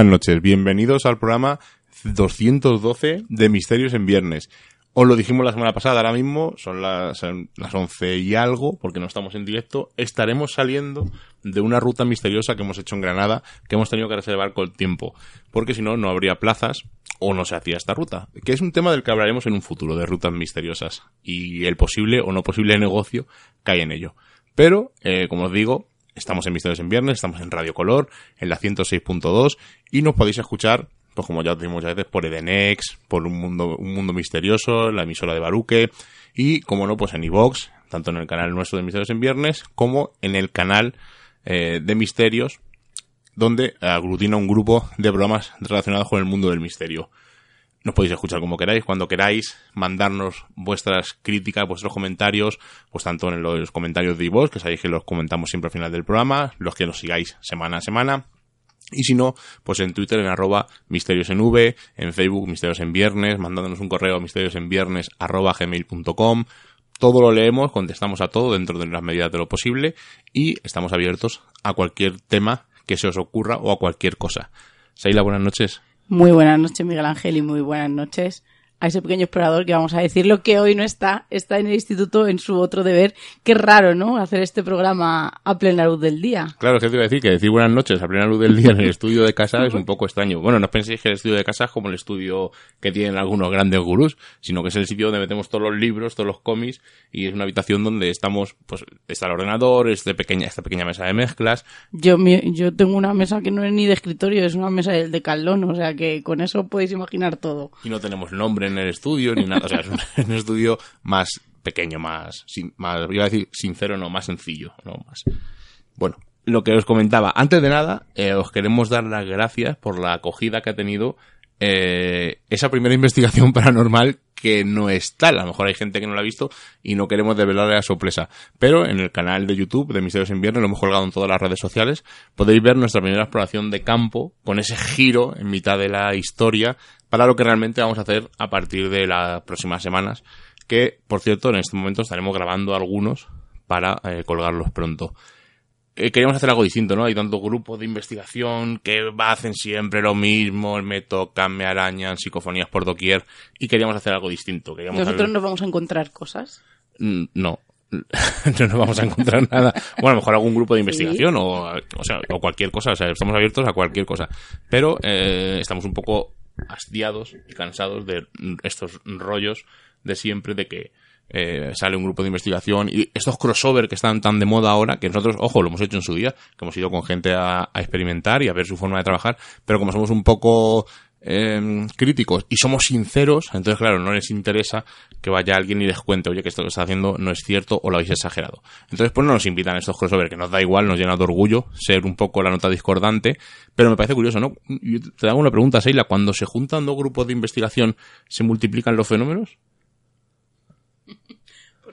Buenas noches, bienvenidos al programa 212 de Misterios en Viernes. Os lo dijimos la semana pasada, ahora mismo son las, las 11 y algo, porque no estamos en directo. Estaremos saliendo de una ruta misteriosa que hemos hecho en Granada, que hemos tenido que reservar con el tiempo, porque si no, no habría plazas o no se hacía esta ruta, que es un tema del que hablaremos en un futuro, de rutas misteriosas y el posible o no posible negocio que hay en ello. Pero, eh, como os digo, Estamos en Misterios en Viernes, estamos en Radio Color, en la 106.2 y nos podéis escuchar, pues como ya os decimos muchas veces, por Edenex, por un mundo, un mundo misterioso, la emisora de Baruque y, como no, pues en iVox, tanto en el canal nuestro de Misterios en Viernes como en el canal eh, de Misterios, donde aglutina un grupo de programas relacionados con el mundo del misterio. Nos podéis escuchar como queráis, cuando queráis, mandarnos vuestras críticas, vuestros comentarios, pues tanto en los comentarios de iVoox, que sabéis que los comentamos siempre al final del programa, los que nos sigáis semana a semana, y si no, pues en Twitter en arroba misterios en v, en Facebook misterios en viernes, mandándonos un correo a misterios en viernes arroba gmail.com. Todo lo leemos, contestamos a todo dentro de las medidas de lo posible y estamos abiertos a cualquier tema que se os ocurra o a cualquier cosa. Seila, buenas noches. Muy buenas noches, Miguel Ángel, y muy buenas noches a ese pequeño explorador que vamos a decirlo que hoy no está, está en el instituto en su otro deber. Qué raro, ¿no? Hacer este programa a plena luz del día. Claro, es que te iba a decir que decir buenas noches a plena luz del día en el estudio de casa es un poco extraño. Bueno, no penséis que el estudio de casa es como el estudio que tienen algunos grandes gurús, sino que es el sitio donde metemos todos los libros, todos los cómics, y es una habitación donde estamos, pues, está el ordenador, es de pequeña, esta pequeña mesa de mezclas. Yo, mi- yo tengo una mesa que no es ni de escritorio, es una mesa del decalón, o sea que con eso podéis imaginar todo. y no tenemos nombre en el estudio ni nada. O sea, es un, es un estudio más pequeño, más, sin- más, iba a decir sincero, no, más sencillo, no, más. Bueno, lo que os comentaba, antes de nada, eh, os queremos dar las gracias por la acogida que ha tenido eh, esa primera investigación paranormal que no es tal. A lo mejor hay gente que no la ha visto y no queremos develarle la sorpresa. Pero en el canal de YouTube de Misterios en Viernes, lo hemos colgado en todas las redes sociales, podéis ver nuestra primera exploración de campo con ese giro en mitad de la historia para lo que realmente vamos a hacer a partir de las próximas semanas. Que, por cierto, en este momento estaremos grabando algunos para eh, colgarlos pronto eh, queríamos hacer algo distinto, ¿no? Hay tantos grupos de investigación que hacen siempre lo mismo, me tocan, me arañan, psicofonías por doquier, y queríamos hacer algo distinto. Queríamos Nosotros hacer- nos vamos a encontrar cosas. Mm, No. no nos vamos a encontrar nada. Bueno, a lo mejor algún grupo de investigación o, o, sea, o cualquier cosa. O sea, estamos abiertos a cualquier cosa. Pero eh, estamos un poco hastiados y cansados de estos rollos de siempre de que eh, sale un grupo de investigación y estos crossover que están tan de moda ahora, que nosotros, ojo, lo hemos hecho en su día, que hemos ido con gente a, a experimentar y a ver su forma de trabajar, pero como somos un poco eh, críticos y somos sinceros, entonces claro, no les interesa que vaya alguien y les cuente, oye, que esto que está haciendo no es cierto o lo habéis exagerado. Entonces pues no nos invitan a estos crossover, que nos da igual, nos llena de orgullo ser un poco la nota discordante, pero me parece curioso, ¿no? Yo te hago una pregunta, Seila, cuando se juntan dos grupos de investigación, ¿se multiplican los fenómenos?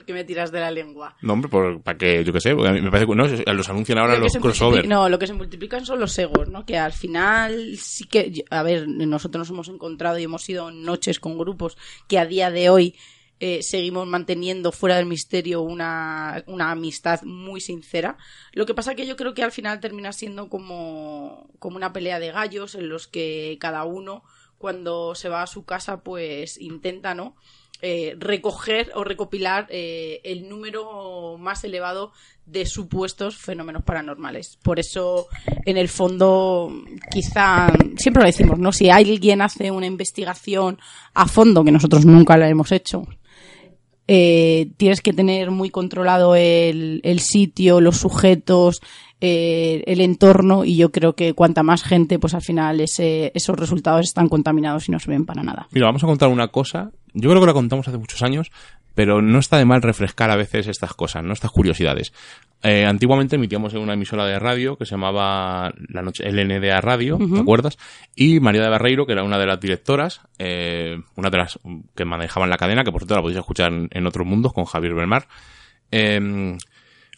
Que me tiras de la lengua. No, hombre, por, para que, yo qué sé, porque a mí me parece que no, los anuncian ahora Lo los crossover. No, lo que se multiplican son los egos, ¿no? Que al final sí que, a ver, nosotros nos hemos encontrado y hemos ido noches con grupos que a día de hoy eh, seguimos manteniendo fuera del misterio una, una amistad muy sincera. Lo que pasa que yo creo que al final termina siendo como, como una pelea de gallos en los que cada uno cuando se va a su casa pues intenta, ¿no? Eh, recoger o recopilar eh, el número más elevado de supuestos fenómenos paranormales. Por eso, en el fondo, quizá, siempre lo decimos, ¿no? Si alguien hace una investigación a fondo, que nosotros nunca la hemos hecho, eh, tienes que tener muy controlado el, el sitio, los sujetos, eh, el entorno y yo creo que cuanta más gente, pues al final ese, esos resultados están contaminados y no se ven para nada. Mira, vamos a contar una cosa. Yo creo que la contamos hace muchos años, pero no está de mal refrescar a veces estas cosas, ¿no? Estas curiosidades. Eh, antiguamente emitíamos en una emisora de radio que se llamaba la noche LNDA Radio, ¿te acuerdas? Y María de Barreiro, que era una de las directoras, eh, una de las que manejaban la cadena, que por cierto la podéis escuchar en, en otros mundos con Javier Belmar, eh,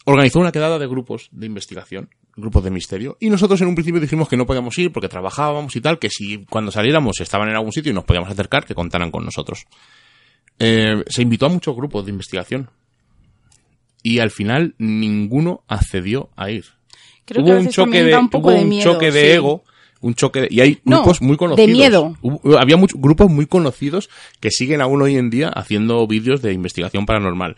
organizó una quedada de grupos de investigación, grupos de misterio, y nosotros en un principio dijimos que no podíamos ir porque trabajábamos y tal, que si cuando saliéramos estaban en algún sitio y nos podíamos acercar, que contaran con nosotros. Eh, se invitó a muchos grupos de investigación y al final ninguno accedió a ir. Creo que a hubo un choque de, un poco hubo de un miedo, choque de sí. ego, un choque de, y hay No, grupos muy de conocidos. miedo. Hubo- había muchos grupos muy conocidos que siguen aún hoy en día haciendo vídeos de investigación paranormal.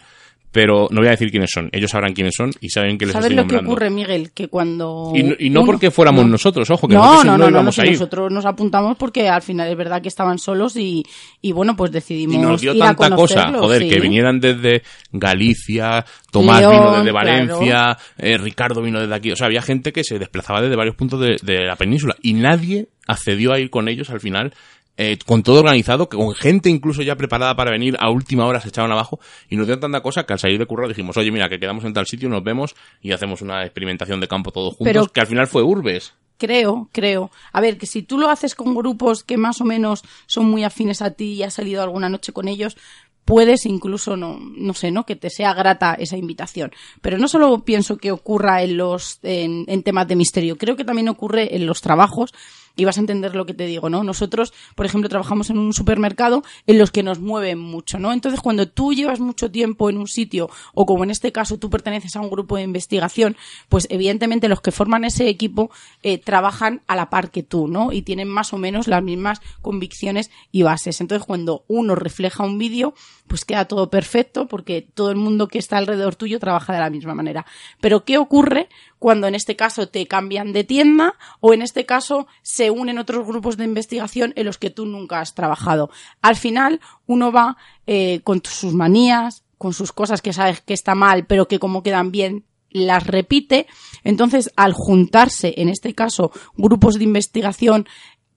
Pero no voy a decir quiénes son. Ellos sabrán quiénes son y saben que les ¿Sabes estoy lo que ocurre, Miguel? Que cuando... Y no, y no uno- porque fuéramos no. nosotros, ojo, que no, nosotros no, no, no, no, si nosotros nos apuntamos porque al final es verdad que estaban solos y, y bueno, pues decidimos Y nos dio ir a tanta cosa, joder, sí. que vinieran desde Galicia, Tomás León, vino desde claro. Valencia, eh, Ricardo vino desde aquí. O sea, había gente que se desplazaba desde varios puntos de, de la península y nadie accedió a ir con ellos al final. Eh, con todo organizado, que con gente incluso ya preparada para venir, a última hora se echaban abajo y nos dio tanta cosa que al salir de curro dijimos, oye, mira, que quedamos en tal sitio, nos vemos y hacemos una experimentación de campo todos juntos, Pero- que al final fue Urbes. Creo, creo. A ver, que si tú lo haces con grupos que más o menos son muy afines a ti y has salido alguna noche con ellos, puedes incluso, no, no sé, ¿no? Que te sea grata esa invitación. Pero no solo pienso que ocurra en los, en, en temas de misterio, creo que también ocurre en los trabajos y vas a entender lo que te digo, ¿no? Nosotros, por ejemplo, trabajamos en un supermercado en los que nos mueven mucho, ¿no? Entonces, cuando tú llevas mucho tiempo en un sitio, o como en este caso tú perteneces a un grupo de investigación, pues evidentemente los que forman ese equipo eh, trabajan a la par que tú, ¿no? Y tienen más o menos las mismas convicciones y bases. Entonces, cuando uno refleja un vídeo, pues queda todo perfecto porque todo el mundo que está alrededor tuyo trabaja de la misma manera. Pero, ¿qué ocurre cuando en este caso te cambian de tienda o en este caso se unen otros grupos de investigación en los que tú nunca has trabajado? Al final, uno va eh, con sus manías, con sus cosas que sabes que está mal, pero que como quedan bien, las repite. Entonces, al juntarse, en este caso, grupos de investigación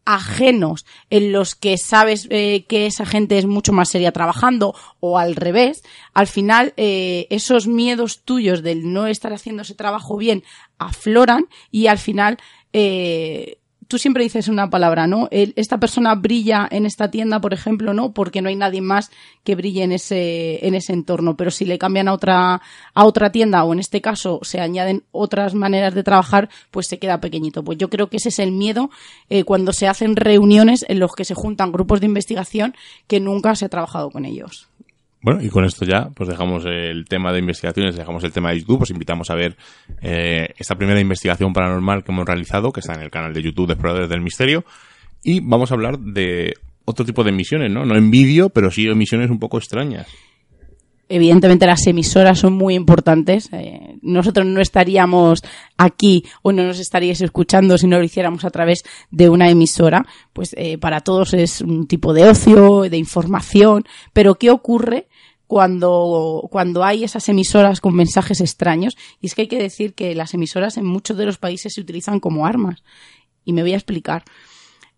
ajenos en los que sabes eh, que esa gente es mucho más seria trabajando o al revés, al final eh, esos miedos tuyos del no estar haciendo ese trabajo bien afloran y al final tú siempre dices una palabra, ¿no? El- esta persona brilla en esta tienda, por ejemplo, ¿no? Porque no hay nadie más que brille en ese, en ese entorno. Pero si le cambian a otra, a otra tienda, o en este caso se añaden otras maneras de trabajar, pues se queda pequeñito. Pues yo creo que ese es el miedo eh, cuando se hacen reuniones en los que se juntan grupos de investigación que nunca se ha trabajado con ellos. Bueno, y con esto ya, pues dejamos el tema de investigaciones, dejamos el tema de YouTube, os invitamos a ver eh, esta primera investigación paranormal que hemos realizado, que está en el canal de YouTube de Exploradores del Misterio, y vamos a hablar de otro tipo de misiones, ¿no? No en vídeo, pero sí en misiones un poco extrañas. Evidentemente las emisoras son muy importantes. Eh, nosotros no estaríamos aquí o no nos estaríais escuchando si no lo hiciéramos a través de una emisora. Pues eh, para todos es un tipo de ocio, de información. Pero ¿qué ocurre? Cuando, cuando hay esas emisoras con mensajes extraños, y es que hay que decir que las emisoras en muchos de los países se utilizan como armas. Y me voy a explicar.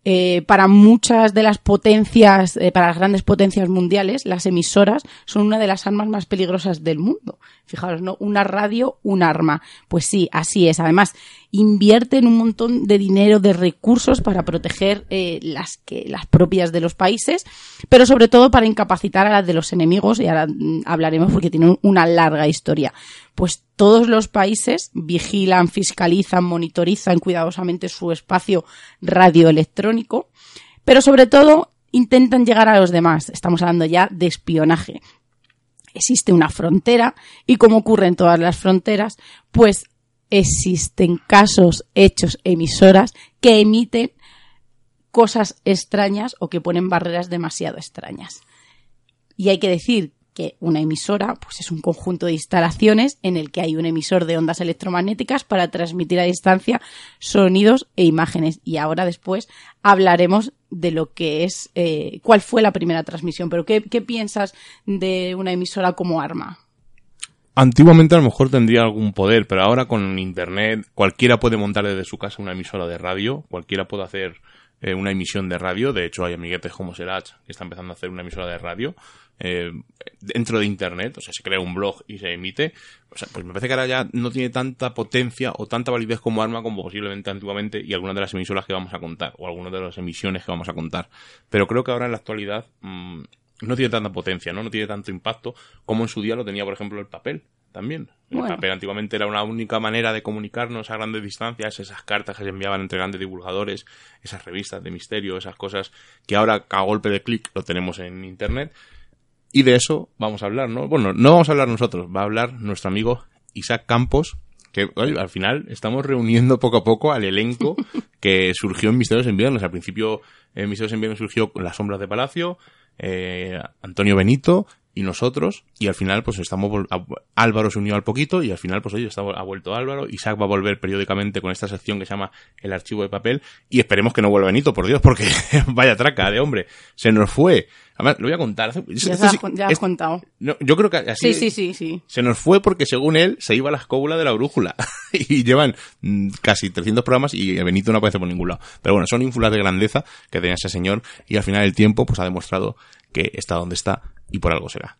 Eh, para muchas de las potencias, eh, para las grandes potencias mundiales, las emisoras son una de las armas más peligrosas del mundo. Fijaros, ¿no? Una radio, un arma. Pues sí, así es. Además, invierten un montón de dinero, de recursos para proteger eh, las, que, las propias de los países, pero sobre todo para incapacitar a las de los enemigos, y ahora mm, hablaremos porque tienen una larga historia. Pues todos los países vigilan, fiscalizan, monitorizan cuidadosamente su espacio radioelectrónico, pero sobre todo intentan llegar a los demás. Estamos hablando ya de espionaje. Existe una frontera y como ocurre en todas las fronteras, pues existen casos, hechos, emisoras que emiten cosas extrañas o que ponen barreras demasiado extrañas. Y hay que decir que una emisora pues es un conjunto de instalaciones en el que hay un emisor de ondas electromagnéticas para transmitir a distancia sonidos e imágenes. Y ahora después hablaremos de lo que es, eh, cuál fue la primera transmisión. Pero ¿qué, ¿qué piensas de una emisora como arma? Antiguamente a lo mejor tendría algún poder, pero ahora con internet cualquiera puede montar desde su casa una emisora de radio, cualquiera puede hacer eh, una emisión de radio. De hecho, hay amiguetes como Serach que está empezando a hacer una emisora de radio eh, dentro de internet. O sea, se crea un blog y se emite. O sea, pues me parece que ahora ya no tiene tanta potencia o tanta validez como arma como posiblemente antiguamente y algunas de las emisoras que vamos a contar o algunas de las emisiones que vamos a contar. Pero creo que ahora en la actualidad mm, no tiene tanta potencia, ¿no? No tiene tanto impacto como en su día lo tenía, por ejemplo, el papel también. El papel antiguamente era una única manera de comunicarnos a grandes distancias, esas cartas que se enviaban entre grandes divulgadores, esas revistas de misterio, esas cosas que ahora a golpe de clic lo tenemos en internet. Y de eso vamos a hablar, ¿no? Bueno, no vamos a hablar nosotros, va a hablar nuestro amigo Isaac Campos, que al final estamos reuniendo poco a poco al elenco que surgió en Misterios en Viernes. Al principio en Misterios en Viernes surgió Las Sombras de Palacio, eh, Antonio Benito y nosotros, y al final, pues estamos, Álvaro se unió al poquito, y al final, pues oye, está, ha vuelto Álvaro, Isaac va a volver periódicamente con esta sección que se llama El Archivo de Papel, y esperemos que no vuelva Benito, por Dios, porque vaya traca de hombre, se nos fue. Además, lo voy a contar. Ya, has contado. yo creo que así. Sí, sí, sí, sí. Se nos fue porque, según él, se iba a la escóbula de la brújula. y llevan mm, casi 300 programas y Benito no aparece por ningún lado. Pero bueno, son ínfulas de grandeza que tenía ese señor, y al final el tiempo, pues ha demostrado que está donde está y por algo será.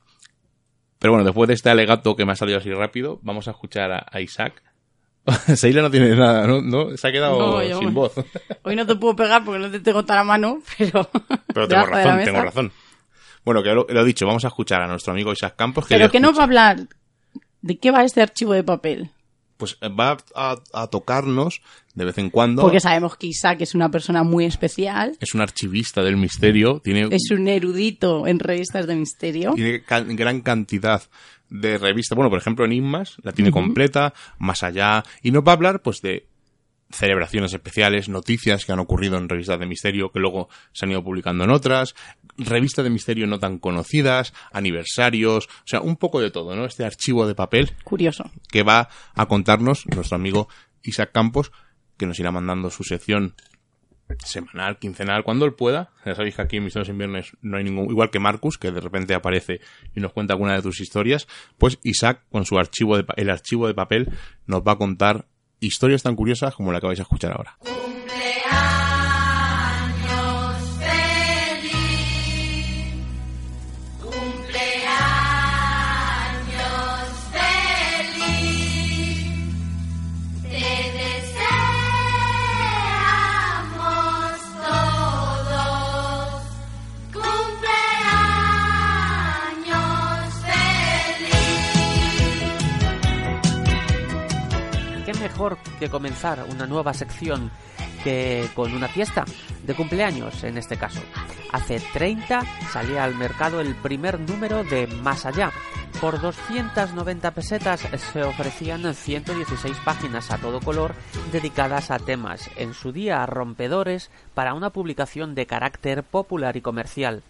Pero bueno, después de este alegato que me ha salido así rápido, vamos a escuchar a, Isaac. Seila no tiene nada, ¿no? Se ha quedado sin voz. Hoy no te puedo pegar porque no te tengo tan a mano, pero... Pero tengo razón, tengo razón. Bueno, que lo, he dicho, vamos a escuchar a nuestro amigo Isaac Campos. Que pero que no va a hablar... ¿De qué va este archivo de papel? Pues eh, va a, tocarnos de vez en cuando. Porque sabemos que Isaac es una persona muy especial. Es un archivista del misterio. Tiene, es un erudito en revistas de misterio. Tiene gran cantidad de revistas. Bueno, por ejemplo, en Inmas la tiene completa, más allá. Y nos va a hablar, pues, de celebraciones especiales, noticias que han ocurrido en revistas de misterio que luego se han ido publicando en otras, revistas de misterio no tan conocidas, aniversarios, o sea, un poco de todo, ¿no? Este archivo de papel. Curioso. Que va a contarnos nuestro amigo Isaac Campos, que nos irá mandando su sección semanal, quincenal, cuando él pueda. Ya sabéis que aquí en Misterios en Viernes no hay ningún, igual que Marcus, que de repente aparece y nos cuenta alguna de tus historias, pues Isaac, con su archivo de, el archivo de papel, nos va a contar historias tan curiosas como la que vais a escuchar ahora. Mejor que comenzar una nueva sección que con una fiesta de cumpleaños en este caso. Hace 30 salía al mercado el primer número de Más Allá. Por 290 pesetas se ofrecían 116 páginas a todo color dedicadas a temas, en su día rompedores, para una publicación de carácter popular y comercial.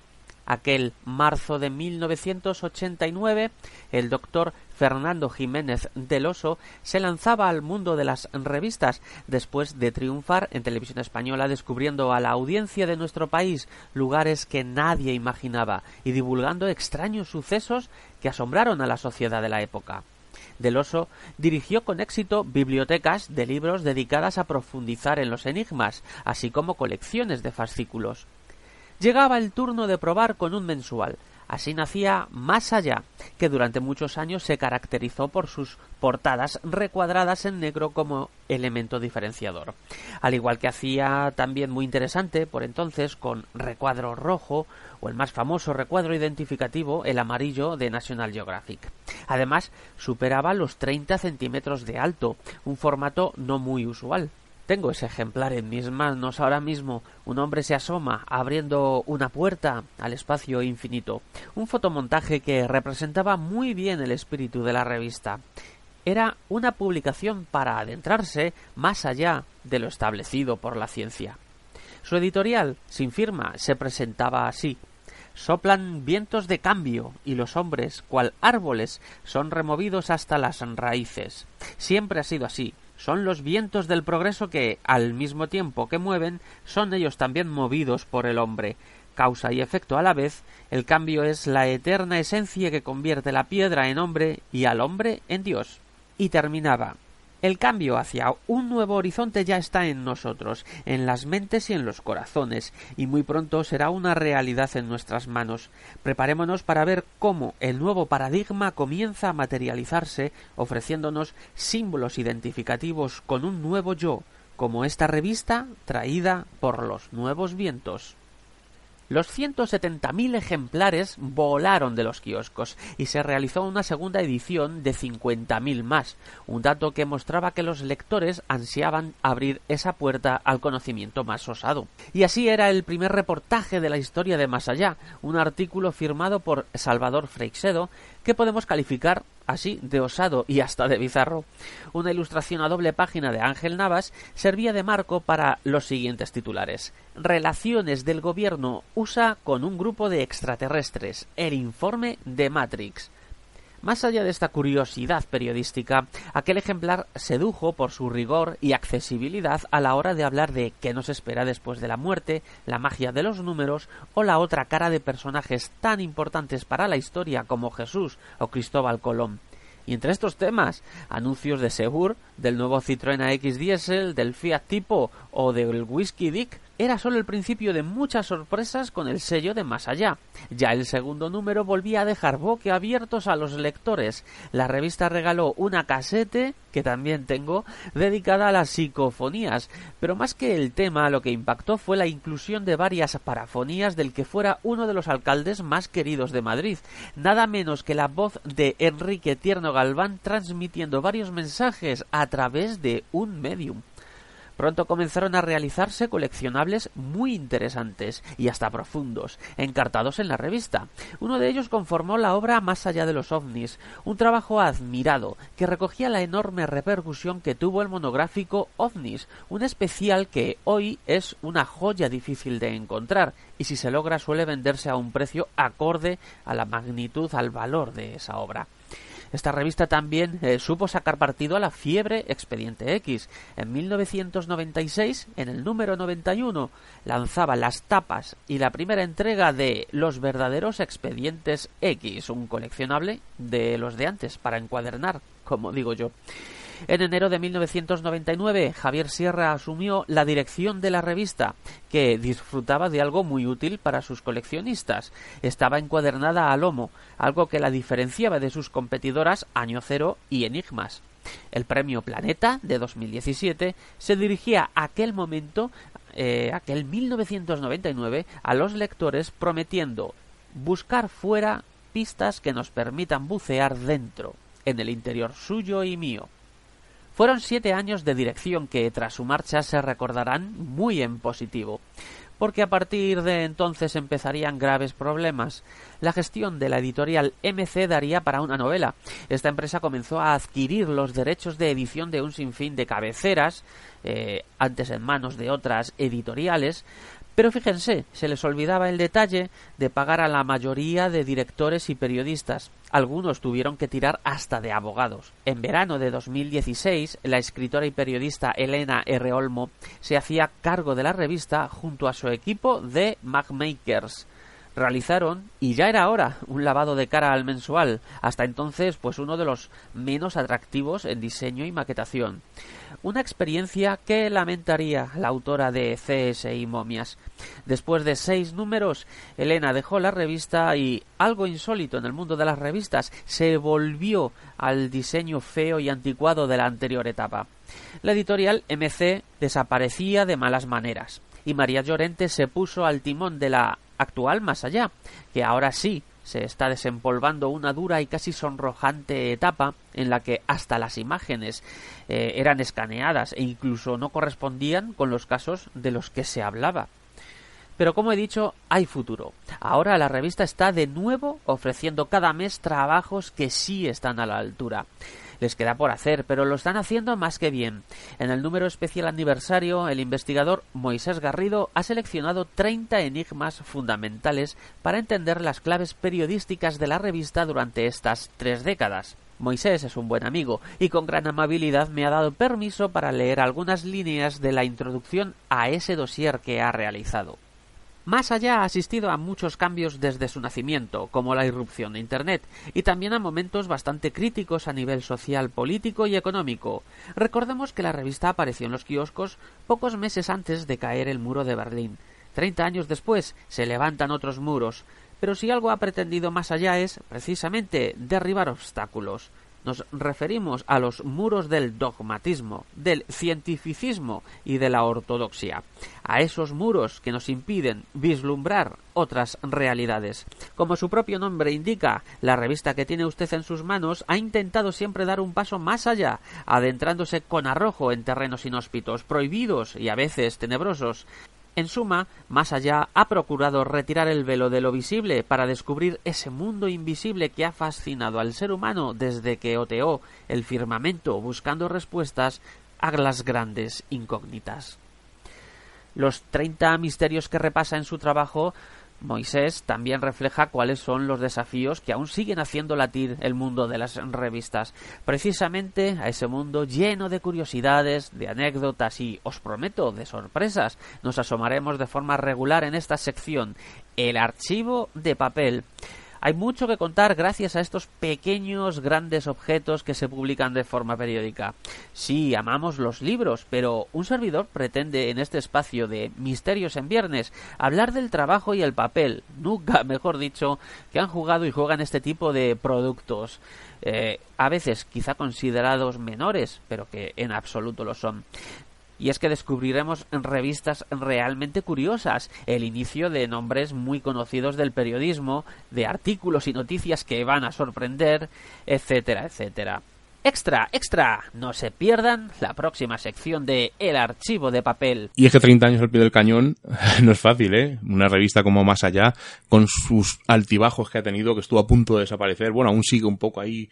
Aquel marzo de 1989, el doctor Fernando Jiménez del Oso se lanzaba al mundo de las revistas después de triunfar en televisión española descubriendo a la audiencia de nuestro país lugares que nadie imaginaba y divulgando extraños sucesos que asombraron a la sociedad de la época. Del Oso dirigió con éxito bibliotecas de libros dedicadas a profundizar en los enigmas, así como colecciones de fascículos. Llegaba el turno de probar con un mensual, Así nacía Más Allá, que durante muchos años se caracterizó por sus portadas recuadradas en negro como elemento diferenciador. Al igual que hacía también muy interesante por entonces con recuadro rojo o el más famoso recuadro identificativo, el amarillo de National Geographic. Además, superaba los 30 centímetros de alto, un formato no muy usual. Tengo ese ejemplar en mis manos ahora mismo. Un hombre se asoma abriendo una puerta al espacio infinito. Un fotomontaje que representaba muy bien el espíritu de la revista. Era una publicación para adentrarse más allá de lo establecido por la ciencia. Su editorial, sin firma, se presentaba así. Soplan vientos de cambio y los hombres, cual árboles, son removidos hasta las raíces. Siempre ha sido así son los vientos del progreso que, al mismo tiempo que mueven, son ellos también movidos por el hombre. Causa y efecto a la vez, el cambio es la eterna esencia que convierte la piedra en hombre y al hombre en Dios. Y terminaba el cambio hacia un nuevo horizonte ya está en nosotros, en las mentes y en los corazones, y muy pronto será una realidad en nuestras manos. Preparémonos para ver cómo el nuevo paradigma comienza a materializarse, ofreciéndonos símbolos identificativos con un nuevo yo, como esta revista traída por los nuevos vientos. Los 170.000 ejemplares volaron de los kioscos y se realizó una segunda edición de 50.000 más, un dato que mostraba que los lectores ansiaban abrir esa puerta al conocimiento más osado. Y así era el primer reportaje de la historia de Más Allá, un artículo firmado por Salvador Freixedo que podemos calificar así de osado y hasta de bizarro. Una ilustración a doble página de Ángel Navas servía de marco para los siguientes titulares. Relaciones del gobierno USA con un grupo de extraterrestres. El informe de Matrix. Más allá de esta curiosidad periodística, aquel ejemplar sedujo por su rigor y accesibilidad a la hora de hablar de qué nos espera después de la muerte, la magia de los números o la otra cara de personajes tan importantes para la historia como Jesús o Cristóbal Colón. Y entre estos temas, anuncios de Segur, del nuevo Citroën AX Diesel, del Fiat Tipo o del Whisky Dick, era solo el principio de muchas sorpresas con el sello de Más Allá. Ya el segundo número volvía a dejar abiertos a los lectores. La revista regaló una casete, que también tengo, dedicada a las psicofonías, pero más que el tema, lo que impactó fue la inclusión de varias parafonías del que fuera uno de los alcaldes más queridos de Madrid, nada menos que la voz de Enrique Tierno Galván transmitiendo varios mensajes a través de un medium. Pronto comenzaron a realizarse coleccionables muy interesantes y hasta profundos, encartados en la revista. Uno de ellos conformó la obra Más allá de los ovnis, un trabajo admirado que recogía la enorme repercusión que tuvo el monográfico OVNIS, un especial que hoy es una joya difícil de encontrar y si se logra suele venderse a un precio acorde a la magnitud, al valor de esa obra. Esta revista también eh, supo sacar partido a la fiebre Expediente X. En 1996, en el número 91, lanzaba las tapas y la primera entrega de Los verdaderos Expedientes X, un coleccionable de los de antes para encuadernar, como digo yo. En enero de 1999, Javier Sierra asumió la dirección de la revista, que disfrutaba de algo muy útil para sus coleccionistas. Estaba encuadernada a lomo, algo que la diferenciaba de sus competidoras Año Cero y Enigmas. El premio Planeta de 2017 se dirigía a aquel momento, eh, aquel 1999, a los lectores prometiendo buscar fuera pistas que nos permitan bucear dentro, en el interior suyo y mío. Fueron siete años de dirección que tras su marcha se recordarán muy en positivo, porque a partir de entonces empezarían graves problemas. La gestión de la editorial MC daría para una novela. Esta empresa comenzó a adquirir los derechos de edición de un sinfín de cabeceras, eh, antes en manos de otras editoriales, Pero fíjense, se les olvidaba el detalle de pagar a la mayoría de directores y periodistas. Algunos tuvieron que tirar hasta de abogados. En verano de 2016, la escritora y periodista Elena R. Olmo se hacía cargo de la revista junto a su equipo de Magmakers realizaron, y ya era hora, un lavado de cara al mensual, hasta entonces pues uno de los menos atractivos en diseño y maquetación. Una experiencia que lamentaría la autora de CS y Momias. Después de seis números, Elena dejó la revista y, algo insólito en el mundo de las revistas, se volvió al diseño feo y anticuado de la anterior etapa. La editorial MC desaparecía de malas maneras y María Llorente se puso al timón de la actual más allá, que ahora sí se está desempolvando una dura y casi sonrojante etapa en la que hasta las imágenes eh, eran escaneadas e incluso no correspondían con los casos de los que se hablaba. Pero como he dicho, hay futuro. Ahora la revista está de nuevo ofreciendo cada mes trabajos que sí están a la altura les queda por hacer, pero lo están haciendo más que bien. En el número especial aniversario, el investigador Moisés Garrido ha seleccionado 30 enigmas fundamentales para entender las claves periodísticas de la revista durante estas tres décadas. Moisés es un buen amigo y con gran amabilidad me ha dado permiso para leer algunas líneas de la introducción a ese dossier que ha realizado. Más allá ha asistido a muchos cambios desde su nacimiento, como la irrupción de Internet, y también a momentos bastante críticos a nivel social, político y económico. Recordemos que la revista apareció en los kioscos pocos meses antes de caer el muro de Berlín. Treinta años después se levantan otros muros, pero si algo ha pretendido más allá es, precisamente, derribar obstáculos nos referimos a los muros del dogmatismo, del cientificismo y de la ortodoxia, a esos muros que nos impiden vislumbrar otras realidades. Como su propio nombre indica, la revista que tiene usted en sus manos ha intentado siempre dar un paso más allá, adentrándose con arrojo en terrenos inhóspitos, prohibidos y a veces tenebrosos, en suma, más allá, ha procurado retirar el velo de lo visible para descubrir ese mundo invisible que ha fascinado al ser humano desde que oteó el firmamento buscando respuestas a las grandes incógnitas. Los treinta misterios que repasa en su trabajo Moisés también refleja cuáles son los desafíos que aún siguen haciendo latir el mundo de las revistas, precisamente a ese mundo lleno de curiosidades, de anécdotas y, os prometo, de sorpresas. Nos asomaremos de forma regular en esta sección, el archivo de papel. Hay mucho que contar gracias a estos pequeños grandes objetos que se publican de forma periódica. Sí, amamos los libros, pero un servidor pretende en este espacio de Misterios en Viernes hablar del trabajo y el papel, nunca mejor dicho, que han jugado y juegan este tipo de productos. Eh, a veces quizá considerados menores, pero que en absoluto lo son y es que descubriremos revistas realmente curiosas, el inicio de nombres muy conocidos del periodismo, de artículos y noticias que van a sorprender, etcétera, etcétera. Extra, extra, no se pierdan la próxima sección de El archivo de papel. Y es que 30 años al pie del cañón no es fácil, ¿eh? Una revista como Más Allá, con sus altibajos que ha tenido, que estuvo a punto de desaparecer, bueno, aún sigue un poco ahí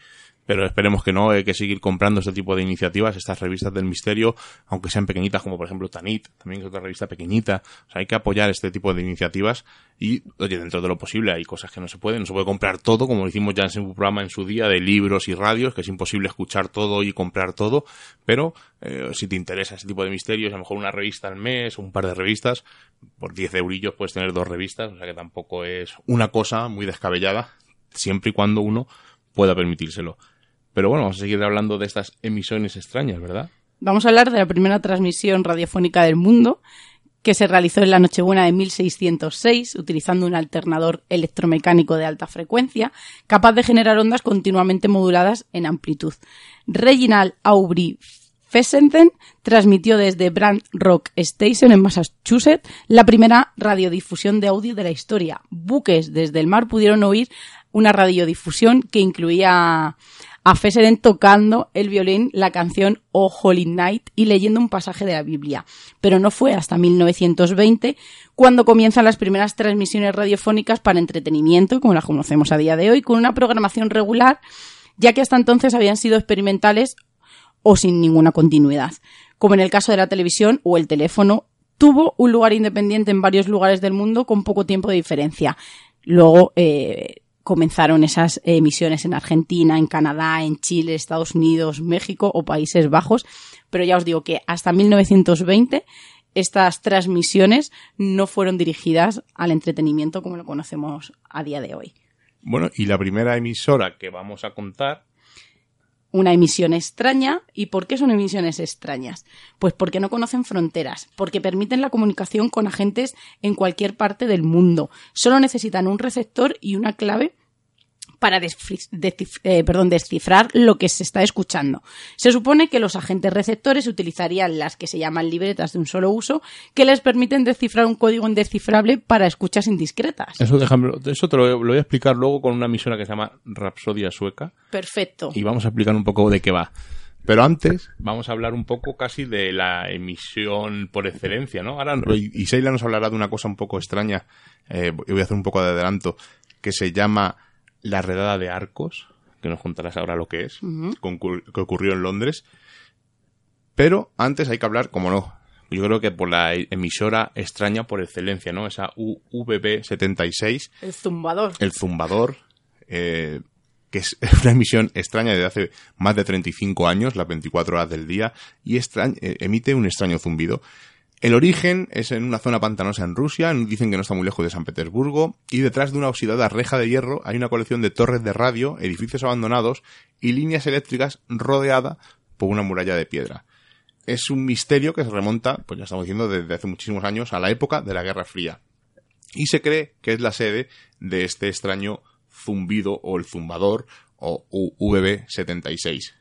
pero esperemos que no, hay que seguir comprando este tipo de iniciativas, estas revistas del misterio, aunque sean pequeñitas, como por ejemplo Tanit, también es otra revista pequeñita, o sea, hay que apoyar este tipo de iniciativas y, oye, dentro de lo posible hay cosas que no se pueden, no se puede comprar todo, como lo hicimos ya en su programa en su día de libros y radios, que es imposible escuchar todo y comprar todo, pero eh, si te interesa ese tipo de misterios, a lo mejor una revista al mes, un par de revistas, por 10 eurillos puedes tener dos revistas, o sea que tampoco es una cosa muy descabellada, siempre y cuando uno pueda permitírselo. Pero bueno, vamos a seguir hablando de estas emisiones extrañas, ¿verdad? Vamos a hablar de la primera transmisión radiofónica del mundo, que se realizó en la Nochebuena de 1606, utilizando un alternador electromecánico de alta frecuencia, capaz de generar ondas continuamente moduladas en amplitud. Reginald Aubry Fessenden transmitió desde Brand Rock Station en Massachusetts la primera radiodifusión de audio de la historia. Buques desde el mar pudieron oír una radiodifusión que incluía a Fessenden tocando el violín la canción Oh Holy Night y leyendo un pasaje de la Biblia. Pero no fue hasta 1920 cuando comienzan las primeras transmisiones radiofónicas para entretenimiento, como las conocemos a día de hoy, con una programación regular, ya que hasta entonces habían sido experimentales o sin ninguna continuidad, como en el caso de la televisión o el teléfono tuvo un lugar independiente en varios lugares del mundo con poco tiempo de diferencia. Luego eh, comenzaron esas emisiones en Argentina, en Canadá, en Chile, Estados Unidos, México o Países Bajos, pero ya os digo que hasta 1920 estas transmisiones no fueron dirigidas al entretenimiento como lo conocemos a día de hoy. Bueno, y la primera emisora que vamos a contar una emisión extraña. ¿Y por qué son emisiones extrañas? Pues porque no conocen fronteras, porque permiten la comunicación con agentes en cualquier parte del mundo. Solo necesitan un receptor y una clave para eh, perdón, descifrar lo que se está escuchando. Se supone que los agentes receptores utilizarían las que se llaman libretas de un solo uso, que les permiten descifrar un código indescifrable para escuchas indiscretas. Eso, déjame, eso te lo, voy a explicar luego con una emisora que se llama Rapsodia Sueca. Perfecto. Y vamos a explicar un poco de qué va. Pero antes vamos a hablar un poco casi de la emisión por excelencia, ¿no? Ahora, y Seila nos hablará de una cosa un poco extraña, eh, voy a hacer un poco de adelanto, que se llama la redada de Arcos, que nos contarás ahora lo que es, que ocurrió en Londres. Pero antes hay que hablar, como no, yo creo que por la emisora extraña por excelencia, ¿no? Esa UVB76. El zumbador. El zumbador, eh, que es una emisión extraña desde hace más de 35 años, las 24 horas del día, y eh, emite un extraño zumbido. El origen es en una zona pantanosa en Rusia, dicen que no está muy lejos de San Petersburgo, y detrás de una oxidada reja de hierro hay una colección de torres de radio, edificios abandonados y líneas eléctricas rodeada por una muralla de piedra. Es un misterio que se remonta, pues ya estamos diciendo, desde hace muchísimos años a la época de la Guerra Fría. Y se cree que es la sede de este extraño zumbido o el zumbador o UVB-76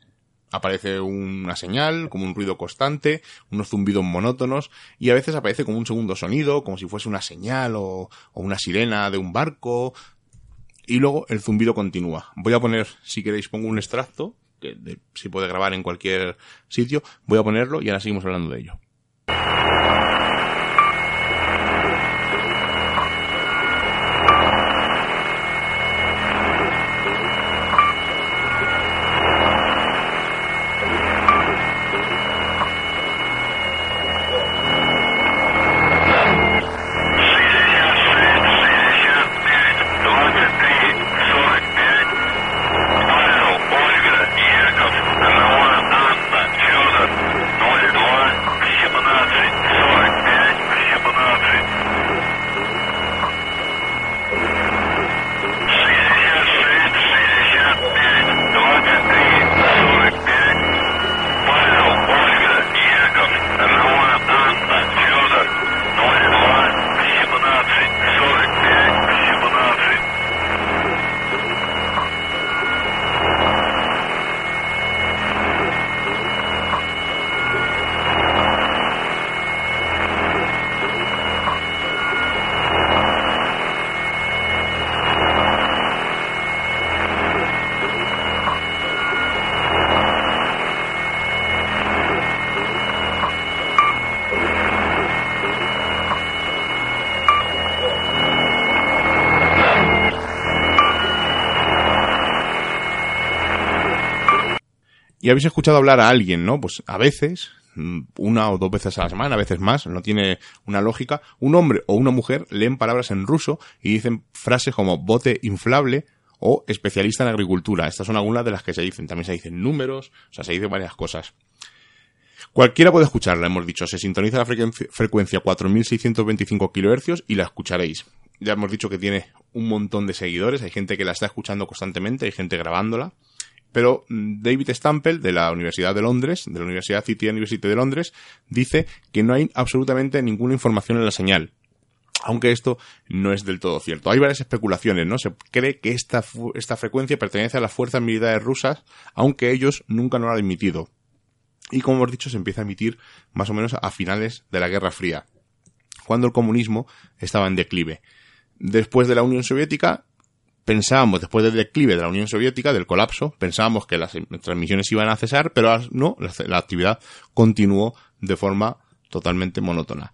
aparece una señal, como un ruido constante, unos zumbidos monótonos, y a veces aparece como un segundo sonido, como si fuese una señal o, una sirena de un barco, y luego el zumbido continúa. Voy a poner, si queréis, pongo un extracto, que si puede grabar en cualquier sitio, voy a ponerlo y ahora seguimos hablando de ello. Y habéis escuchado hablar a alguien, ¿no? Pues a veces, mm, una o dos veces a la semana, a veces más, no tiene una lógica, un hombre o una mujer leen palabras en ruso y dicen frases como bote inflable o especialista en agricultura. Estas son algunas de las que se dicen. También se dicen números, o sea, se dicen varias cosas. Cualquiera puede escucharla, hemos dicho. Se sintoniza la frecuencia 4625 kHz y la escucharéis. Ya hemos dicho que tiene un montón de seguidores, hay gente que la está escuchando constantemente, hay gente grabándola. Pero mm, David Stample, de la Universidad de Londres, de la Universidad City University de Londres, dice que no hay absolutamente ninguna información en la señal. Aunque esto no es del todo cierto. Hay varias especulaciones, ¿no? Se cree que esta, esta frecuencia pertenece a las fuerzas militares rusas, aunque ellos nunca lo han admitido. Y como hemos dicho, se empieza a emitir más o menos a finales de la Guerra Fría, cuando el comunismo estaba en declive. Después de la Unión Soviética, pensábamos, después del declive de la Unión Soviética, del colapso, pensábamos que las transmisiones iban a cesar, pero no, la, actividad continuó de forma totalmente monótona.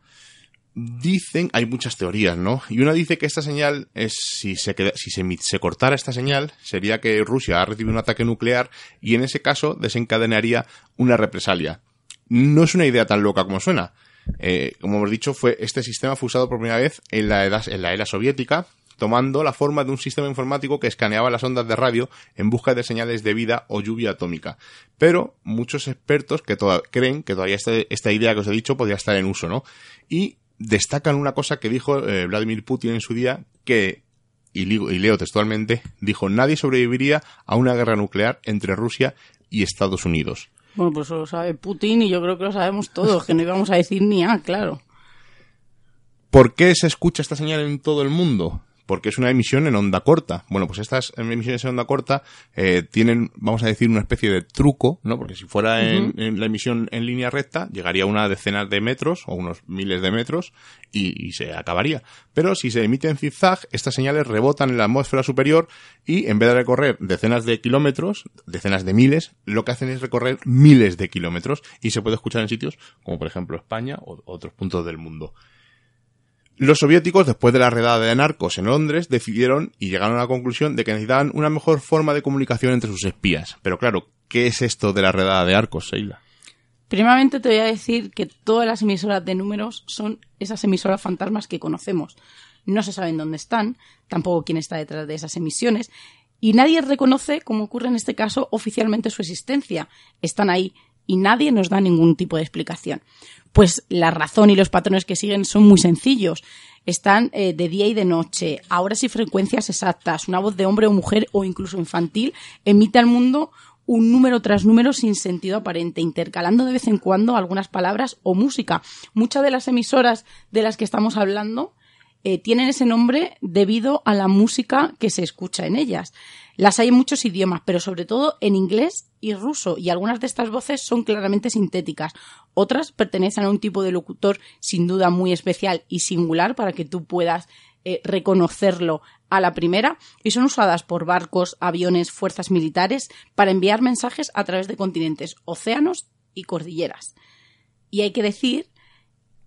Dicen, hay muchas teorías, ¿no? Y una dice que esta señal es, si se, si se, se cortara esta señal, sería que Rusia ha recibido un ataque nuclear y en ese caso desencadenaría una represalia. No es una idea tan loca como suena. Eh, como hemos dicho, fue este sistema fue usado por primera vez en la, edad, en la era soviética, tomando la forma de un sistema informático que escaneaba las ondas de radio en busca de señales de vida o lluvia atómica. Pero muchos expertos que creen que todavía este, esta idea que os he dicho podría estar en uso, ¿no? Y destacan una cosa que dijo eh, Vladimir Putin en su día, que, y, leo textualmente, dijo, nadie sobreviviría a una guerra nuclear entre Rusia y Estados Unidos. Bueno, pues lo sabe Putin y yo creo que lo sabemos todos, que no íbamos a decir ni A, claro. ¿Por qué se escucha esta señal en todo el mundo? Porque es una emisión en onda corta. Bueno, pues estas emisiones en onda corta eh, tienen, vamos a decir, una especie de truco, ¿no? Porque si fuera en, la emisión en línea recta, llegaría a una decena de metros o unos miles de metros y, se acabaría. Pero si se emite en zigzag, estas señales rebotan en la atmósfera superior y en vez de recorrer decenas de kilómetros, decenas de miles, lo que hacen es recorrer miles de kilómetros y se puede escuchar en sitios como por ejemplo España o otros puntos del mundo. Los soviéticos, después de la redada de narcos en Londres, decidieron y llegaron a la conclusión de que necesitaban una mejor forma de comunicación entre sus espías. Pero claro, ¿qué es esto de la redada de arcos, Seila? Primeramente te voy a decir que todas las emisoras de números son esas emisoras fantasmas que conocemos. No se saben dónde están, tampoco quién está detrás de esas emisiones, y nadie reconoce, como ocurre en este caso, oficialmente su existencia. Están ahí y nadie nos da ningún tipo de explicación. Pues la razón y los patrones que siguen son muy sencillos. Están eh, de día y de noche, a horas y frecuencias exactas. Una voz de hombre o mujer o incluso infantil emite al mundo un número tras número sin sentido aparente, intercalando de vez en cuando algunas palabras o música. Muchas de las emisoras de las que estamos hablando eh, tienen ese nombre debido a la música que se escucha en ellas. Las hay en muchos idiomas, pero sobre todo en inglés y ruso, y algunas de estas voces son claramente sintéticas. Otras pertenecen a un tipo de locutor sin duda muy especial y singular para que tú puedas eh, reconocerlo a la primera y son usadas por barcos, aviones, fuerzas militares para enviar mensajes a través de continentes, océanos y cordilleras. Y hay que decir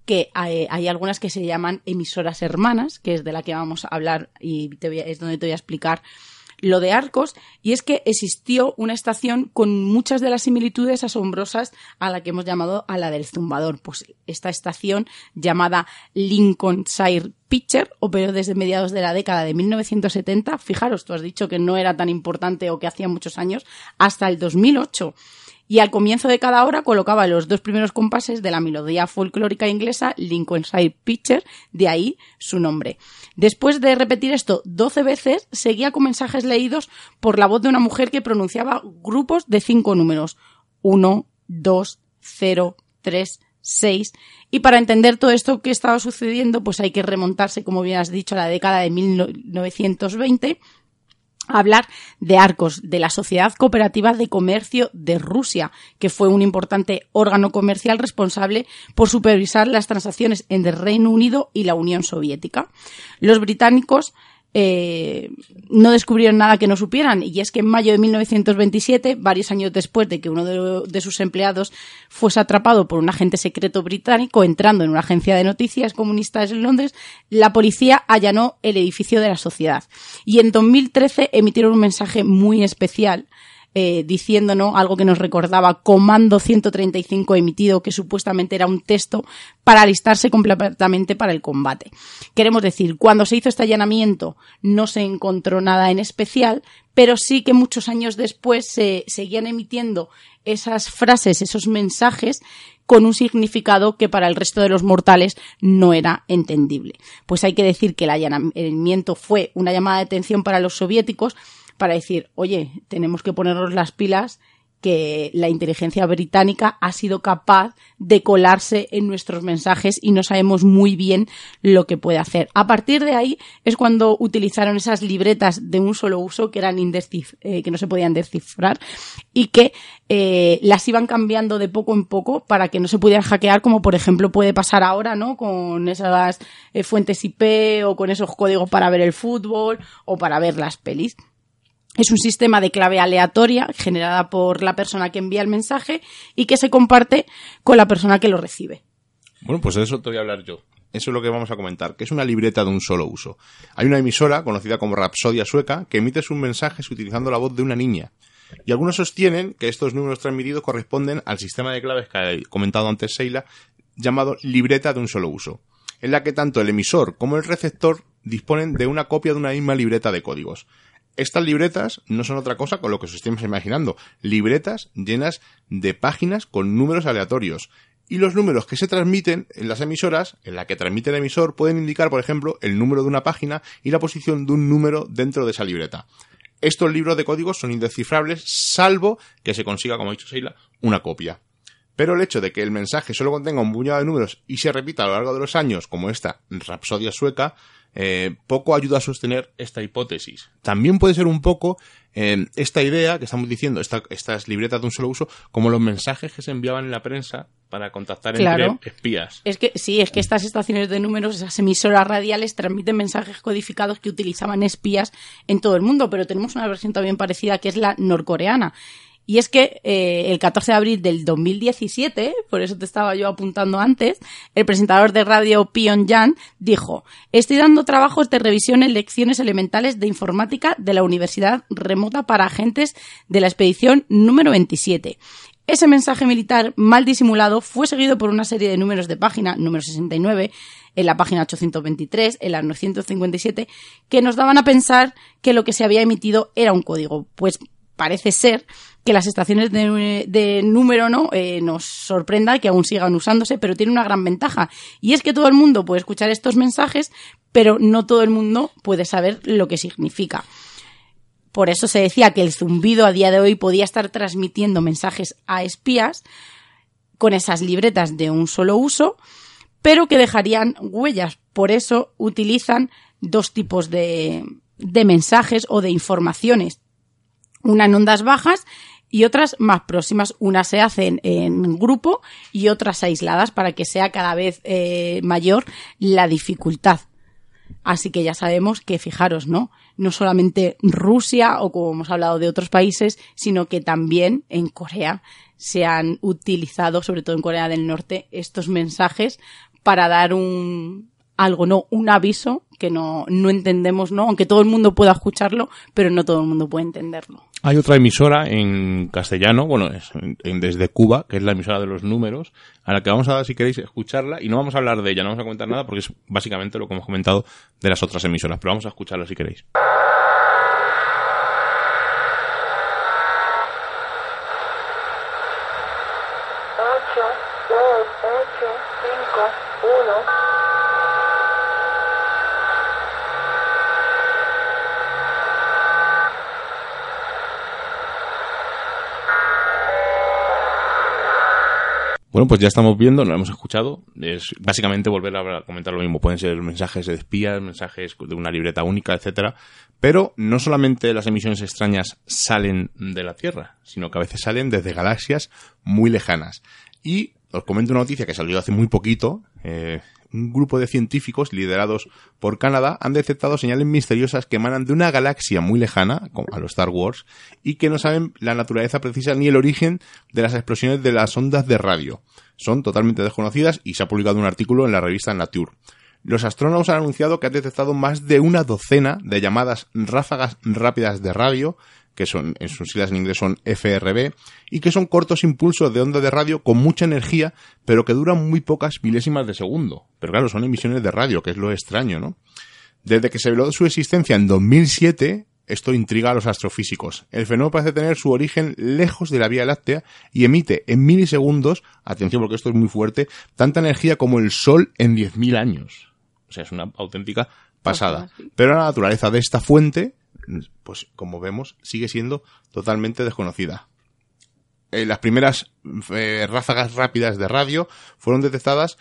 que hay, algunas que se llaman emisoras hermanas, que es de la que vamos a hablar y es donde te voy a explicar lo de Arcos, y es que existió una estación con muchas de las similitudes asombrosas a la que hemos llamado a la del zumbador. Pues esta estación llamada Lincolnshire Pitcher operó desde mediados de la década de 1970. Fijaros, tú has dicho que no era tan importante o que hacía muchos años, hasta el 2008 y al comienzo de cada hora colocaba los dos primeros compases de la melodía folclórica inglesa Lincolnshire Pitcher, de ahí su nombre. Después de repetir esto 12 veces, seguía con mensajes leídos por la voz de una mujer que pronunciaba grupos de cinco números. 1, 2, 0, 3, 6. Y para entender todo esto que estaba sucediendo, pues hay que remontarse, como bien has dicho, a la década de 1920 hablar de Arcos, de la Sociedad Cooperativa de Comercio de Rusia, que fue un importante órgano comercial responsable por supervisar las transacciones entre el Reino Unido y la Unión Soviética. Los británicos eh, no descubrieron nada que no supieran. Y es que en mayo de 1927, varios años después de que uno de, sus empleados fuese atrapado por un agente secreto británico entrando en una agencia de noticias comunistas en Londres, la policía allanó el edificio de la sociedad. Y en 2013 emitieron un mensaje muy especial eh, diciéndonos algo que nos recordaba Comando 135 emitido, que supuestamente era un texto para alistarse completamente para el combate. Queremos decir, cuando se hizo este allanamiento no se encontró nada en especial, pero sí que muchos años después se seguían emitiendo esas frases, esos mensajes con un significado que para el resto de los mortales no era entendible. Pues hay que decir que el allanamiento fue una llamada de atención para los soviéticos, para decir, oye, tenemos que ponernos las pilas que la inteligencia británica ha sido capaz de colarse en nuestros mensajes y no sabemos muy bien lo que puede hacer. A partir de ahí es cuando utilizaron esas libretas de un solo uso que eran eh, que no se podían descifrar y que eh, las iban cambiando de poco en poco para que no se pudieran hackear, como por ejemplo puede pasar ahora, ¿no? Con esas eh, fuentes IP o con esos códigos para ver el fútbol o para ver las pelis. Es un sistema de clave aleatoria generada por la persona que envía el mensaje y que se comparte con la persona que lo recibe. Bueno, pues de eso te voy a hablar yo. Eso es lo que vamos a comentar, que es una libreta de un solo uso. Hay una emisora, conocida como Rapsodia Sueca, que emite sus mensajes utilizando la voz de una niña. Y algunos sostienen que estos números transmitidos corresponden al sistema de claves que ha comentado antes Seila, llamado libreta de un solo uso, en la que tanto el emisor como el receptor disponen de una copia de una misma libreta de códigos. Estas libretas no son otra cosa con lo que os estemos imaginando, libretas llenas de páginas con números aleatorios. Y los números que se transmiten en las emisoras, en la que transmite el emisor, pueden indicar, por ejemplo, el número de una página y la posición de un número dentro de esa libreta. Estos libros de códigos son indescifrables, salvo que se consiga, como ha dicho Sheila, una copia. Pero el hecho de que el mensaje solo contenga un puñado de números y se repita a lo largo de los años, como esta Rapsodia sueca, eh, poco ayuda a sostener esta hipótesis. También puede ser un poco eh, esta idea que estamos diciendo, estas libretas de un solo uso, como los mensajes que se enviaban en la prensa para contactar entre espías. Es que sí, es que estas estaciones de números, esas emisoras radiales, transmiten mensajes codificados que utilizaban espías en todo el mundo, pero tenemos una versión también parecida que es la norcoreana. Y es que eh, el 14 de abril del 2017, por eso te estaba yo apuntando antes, el presentador de radio Pyongyang dijo, estoy dando trabajos de revisión en lecciones elementales de informática de la Universidad Remota para agentes de la expedición número 27. Ese mensaje militar mal disimulado fue seguido por una serie de números de página, número 69, en la página 823, en la 957, que nos daban a pensar que lo que se había emitido era un código. Pues parece ser que las estaciones de, número no eh, nos sorprenda que aún sigan usándose, pero tiene una gran ventaja. Y es que todo el mundo puede escuchar estos mensajes, pero no todo el mundo puede saber lo que significa. Por eso se decía que el zumbido a día de hoy podía estar transmitiendo mensajes a espías con esas libretas de un solo uso, pero que dejarían huellas. Por eso utilizan dos tipos de, de mensajes o de informaciones. Una en ondas bajas y otras más próximas. Unas se hacen en grupo y otras aisladas para que sea cada vez eh, mayor la dificultad. Así que ya sabemos que, fijaros, ¿no? No solamente Rusia o como hemos hablado de otros países, sino que también en Corea se han utilizado, sobre todo en Corea del Norte, estos mensajes para dar un, algo, no, un aviso que no, no entendemos, ¿no? Aunque todo el mundo pueda escucharlo, pero no todo el mundo puede entenderlo. Hay otra emisora en castellano, bueno, es en, desde Cuba, que es la emisora de los números, a la que vamos a dar, si queréis, escucharla, y no vamos a hablar de ella, no vamos a comentar nada, porque es básicamente lo que hemos comentado de las otras emisoras, pero vamos a escucharla si queréis. Bueno, pues ya estamos viendo, lo hemos escuchado. Es básicamente volver a comentar lo mismo. Pueden ser mensajes de espías, mensajes de una libreta única, etcétera. Pero no solamente las emisiones extrañas salen de la Tierra, sino que a veces salen desde galaxias muy lejanas. Y os comento una noticia que salió hace muy poquito. Eh, un grupo de científicos liderados por Canadá han detectado señales misteriosas que emanan de una galaxia muy lejana, como a los Star Wars, y que no saben la naturaleza precisa ni el origen de las explosiones de las ondas de radio. Son totalmente desconocidas y se ha publicado un artículo en la revista Nature. Los astrónomos han anunciado que han detectado más de una docena de llamadas ráfagas rápidas de radio que son, en sus siglas en inglés son FRB, y que son cortos impulsos de onda de radio con mucha energía, pero que duran muy pocas milésimas de segundo. Pero claro, son emisiones de radio, que es lo extraño, ¿no? Desde que se veló su existencia en 2007, esto intriga a los astrofísicos. El fenómeno parece tener su origen lejos de la Vía Láctea y emite en milisegundos, atención porque esto es muy fuerte, tanta energía como el Sol en 10.000 años. O sea, es una auténtica pasada. Pero la naturaleza de esta fuente pues como vemos, sigue siendo totalmente desconocida. Eh, las primeras eh, ráfagas rápidas de radio fueron detectadas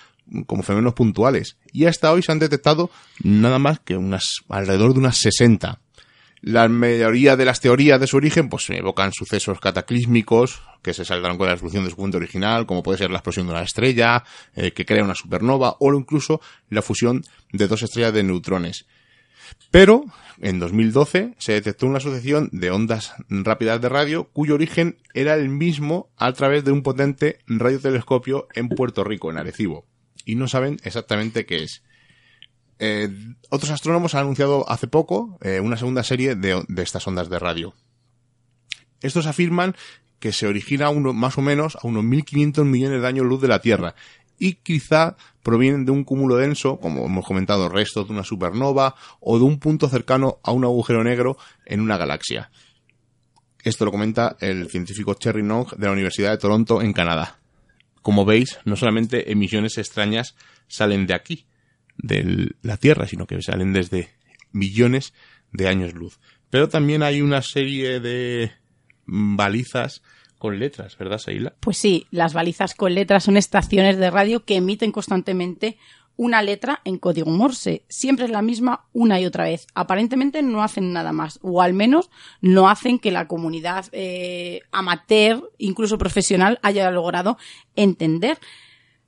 como fenómenos puntuales y hasta hoy se han detectado nada más que unas alrededor de unas 60. La mayoría de las teorías de su origen pues evocan sucesos cataclísmicos que se saldaron con la explosión de su punto original, como puede ser la explosión de una estrella, eh, que crea una supernova o incluso la fusión de dos estrellas de neutrones. Pero en 2012 se detectó una sucesión de ondas rápidas de radio cuyo origen era el mismo a través de un potente radiotelescopio en Puerto Rico, en Arecibo. Y no saben exactamente qué es. Eh, otros astrónomos han anunciado hace poco eh, una segunda serie de, estas ondas de radio. Estos afirman que se origina uno, más o menos a unos 1.500 millones de años luz de la Tierra y quizá provienen de un cúmulo denso, como hemos comentado, restos de una supernova o de un punto cercano a un agujero negro en una galaxia. Esto lo comenta el científico Cherry Nong de la Universidad de Toronto en Canadá. Como veis, no solamente emisiones extrañas salen de aquí, de la Tierra, sino que salen desde millones de años luz. Pero también hay una serie de balizas con letras, ¿verdad, Seila? Pues sí, las balizas con letras son estaciones de radio que emiten constantemente una letra en código Morse. Siempre es la misma una y otra vez. Aparentemente no hacen nada más, o al menos no hacen que la comunidad eh, amateur, incluso profesional, haya logrado entender.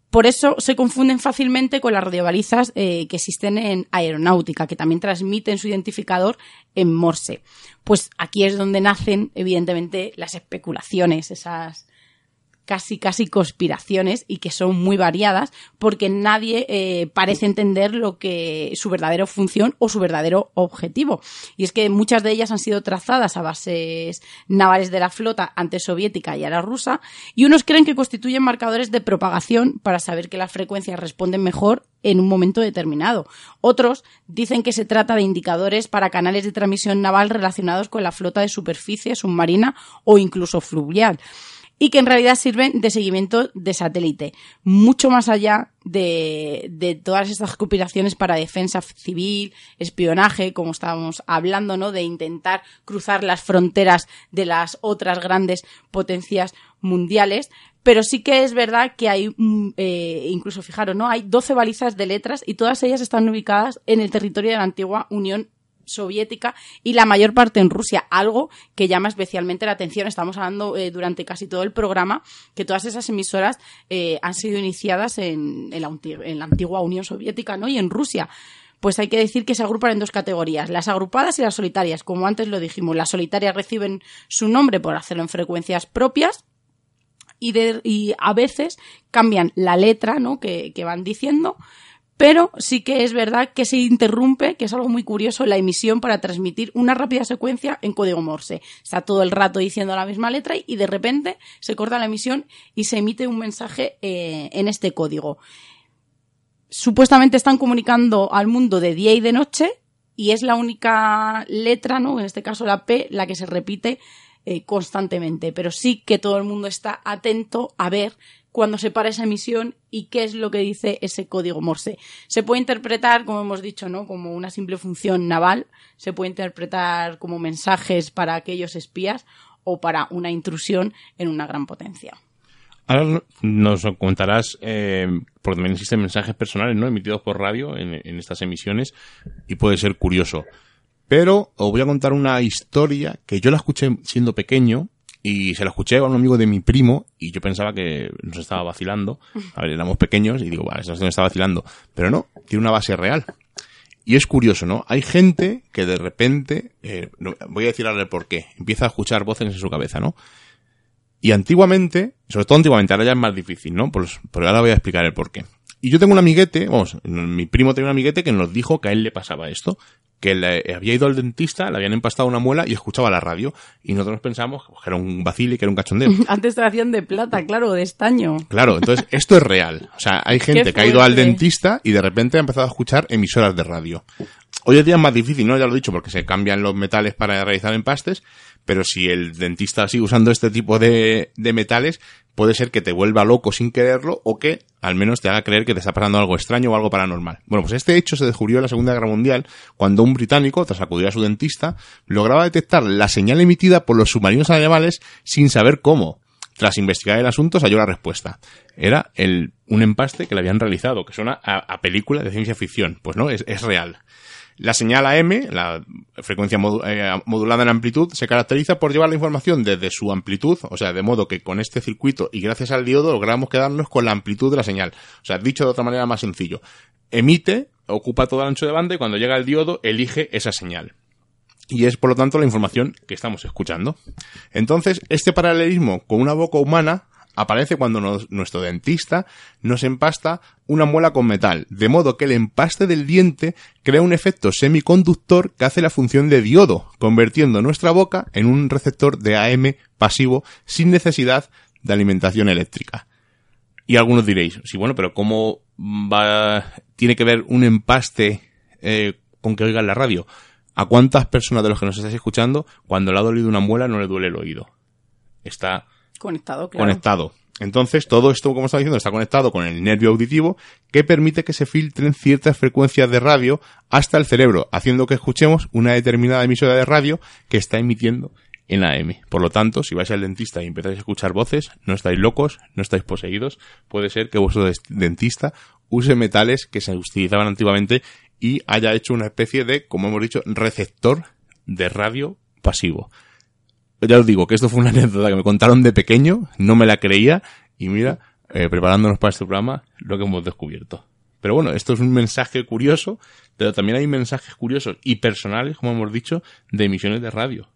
Por eso se confunden fácilmente con las radiobalizas eh, que existen en aeronáutica, que también transmiten su identificador en Morse. Pues aquí es donde nacen, evidentemente, las especulaciones, esas casi casi conspiraciones y que son muy variadas porque nadie eh, parece entender lo que su verdadera función o su verdadero objetivo y es que muchas de ellas han sido trazadas a bases navales de la flota antes soviética y ahora rusa y unos creen que constituyen marcadores de propagación para saber que las frecuencias responden mejor en un momento determinado. Otros dicen que se trata de indicadores para canales de transmisión naval relacionados con la flota de superficie, submarina o incluso fluvial y que en realidad sirven de seguimiento de satélite, mucho más allá de, de, todas estas conspiraciones para defensa civil, espionaje, como estábamos hablando, ¿no? De intentar cruzar las fronteras de las otras grandes potencias mundiales. Pero sí que es verdad que hay, mm, eh, incluso fijaros, ¿no? Hay 12 balizas de letras y todas ellas están ubicadas en el territorio de la antigua Unión soviética y la mayor parte en Rusia, algo que llama especialmente la atención. Estamos hablando eh, durante casi todo el programa que todas esas emisoras eh, han sido iniciadas en, la, antigua Unión Soviética ¿no? y en Rusia. Pues hay que decir que se agrupan en dos categorías, las agrupadas y las solitarias. Como antes lo dijimos, las solitarias reciben su nombre por hacerlo en frecuencias propias y, a veces cambian la letra ¿no? que van diciendo pero sí que es verdad que se interrumpe, que es algo muy curioso, la emisión para transmitir una rápida secuencia en código Morse. Está todo el rato diciendo la misma letra y de repente se corta la emisión y se emite un mensaje eh, en este código. Supuestamente están comunicando al mundo de día y de noche y es la única letra, ¿no? En este caso la P, la que se repite eh, constantemente, pero sí que todo el mundo está atento a ver cuando se para esa emisión y qué es lo que dice ese código Morse. Se puede interpretar, como hemos dicho, ¿no? como una simple función naval, se puede interpretar como mensajes para aquellos espías o para una intrusión en una gran potencia. Ahora nos contarás, eh, porque también existen mensajes personales, ¿no? Emitidos por radio en, en, estas emisiones y puede ser curioso. Pero os voy a contar una historia que yo la escuché siendo pequeño y se lo escuché a un amigo de mi primo y yo pensaba que nos estaba vacilando. A ver, éramos pequeños y digo, vale, esto nos está vacilando. Pero no, tiene una base real. Y es curioso, ¿no? Hay gente que de repente, eh, voy a decir ahora el por qué, empieza a escuchar voces en su cabeza, ¿no? Y antiguamente, sobre todo antiguamente, ahora ya es más difícil, ¿no? Pues, pero ahora voy a explicar el por qué. Y yo tengo un amiguete, vamos, mi primo tenía un amiguete que nos dijo que a él le pasaba esto, que le había ido al dentista, le habían empastado una muela y escuchaba la radio. Y nosotros pensamos que era un vacile, que era un cachondeo. Antes te hacían de plata, claro, de estaño. Claro, entonces esto es real. O sea, hay gente que ha ido al dentista y de repente ha empezado a escuchar emisoras de radio. Hoy en día es más difícil, ¿no? Ya lo he dicho, porque se cambian los metales para realizar empastes, pero si el dentista sigue usando este tipo de, metales, puede ser que te vuelva loco sin quererlo o que al menos te haga creer que te está pasando algo extraño o algo paranormal. Bueno, pues este hecho se descubrió en la Segunda Guerra Mundial cuando un británico, tras acudir a su dentista, lograba detectar la señal emitida por los submarinos alemanes sin saber cómo. Tras investigar el asunto, halló la respuesta. Era el, un empaste que le habían realizado, que suena a, película de ciencia ficción. Pues no, es real. La señal AM, la frecuencia eh, modulada en amplitud, se caracteriza por llevar la información desde su amplitud, o sea, de modo que con este circuito y gracias al diodo logramos quedarnos con la amplitud de la señal. O sea, dicho de otra manera más sencillo, emite, ocupa todo el ancho de banda y cuando llega el diodo elige esa señal. Y es por lo tanto la información que estamos escuchando. Entonces, este paralelismo con una boca humana aparece cuando nuestro dentista nos empasta una muela con metal, de modo que el empaste del diente crea un efecto semiconductor que hace la función de diodo, convirtiendo nuestra boca en un receptor de AM pasivo sin necesidad de alimentación eléctrica. Y algunos diréis, sí, bueno, pero ¿cómo va, tiene que ver un empaste eh, con que oigan la radio? ¿A cuántas personas de los que nos estáis escuchando, cuando le ha dolido una muela, no le duele el oído? Está Conectado, claro. conectado. Entonces, todo esto, como estaba diciendo, está conectado con el nervio auditivo que permite que se filtren ciertas frecuencias de radio hasta el cerebro, haciendo que escuchemos una determinada emisora de radio que está emitiendo en AM. Por lo tanto, si vais al dentista y empezáis a escuchar voces, no estáis locos, no estáis poseídos. Puede ser que vuestro dentista use metales que se utilizaban antiguamente y haya hecho una especie de, como hemos dicho, receptor de radio pasivo. Ya os digo que esto fue una anécdota que me contaron de pequeño, no me la creía y mira, eh, preparándonos para este programa, lo que hemos descubierto. Pero bueno, esto es un mensaje curioso, pero también hay mensajes curiosos y personales, como hemos dicho, de emisiones de radio.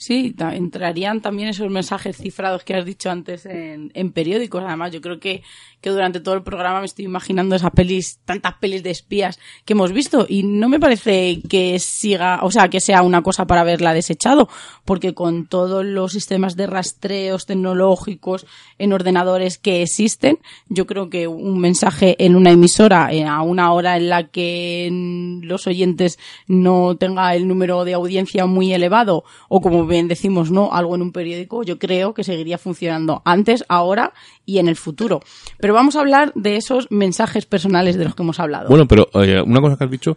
Sí, entrarían también esos mensajes cifrados que has dicho antes en, en periódicos. Además, yo creo que, que durante todo el programa me estoy imaginando esas pelis, tantas pelis de espías que hemos visto y no me parece que siga, o sea, que sea una cosa para haberla desechado, porque con todos los sistemas de rastreos tecnológicos en ordenadores que existen, yo creo que un mensaje en una emisora eh, a una hora en la que los oyentes no tenga el número de audiencia muy elevado o como bien decimos, no, algo en un periódico, yo creo que seguiría funcionando antes, ahora y en el futuro. Pero vamos a hablar de esos mensajes personales de los que hemos hablado. Bueno, pero una cosa que has dicho,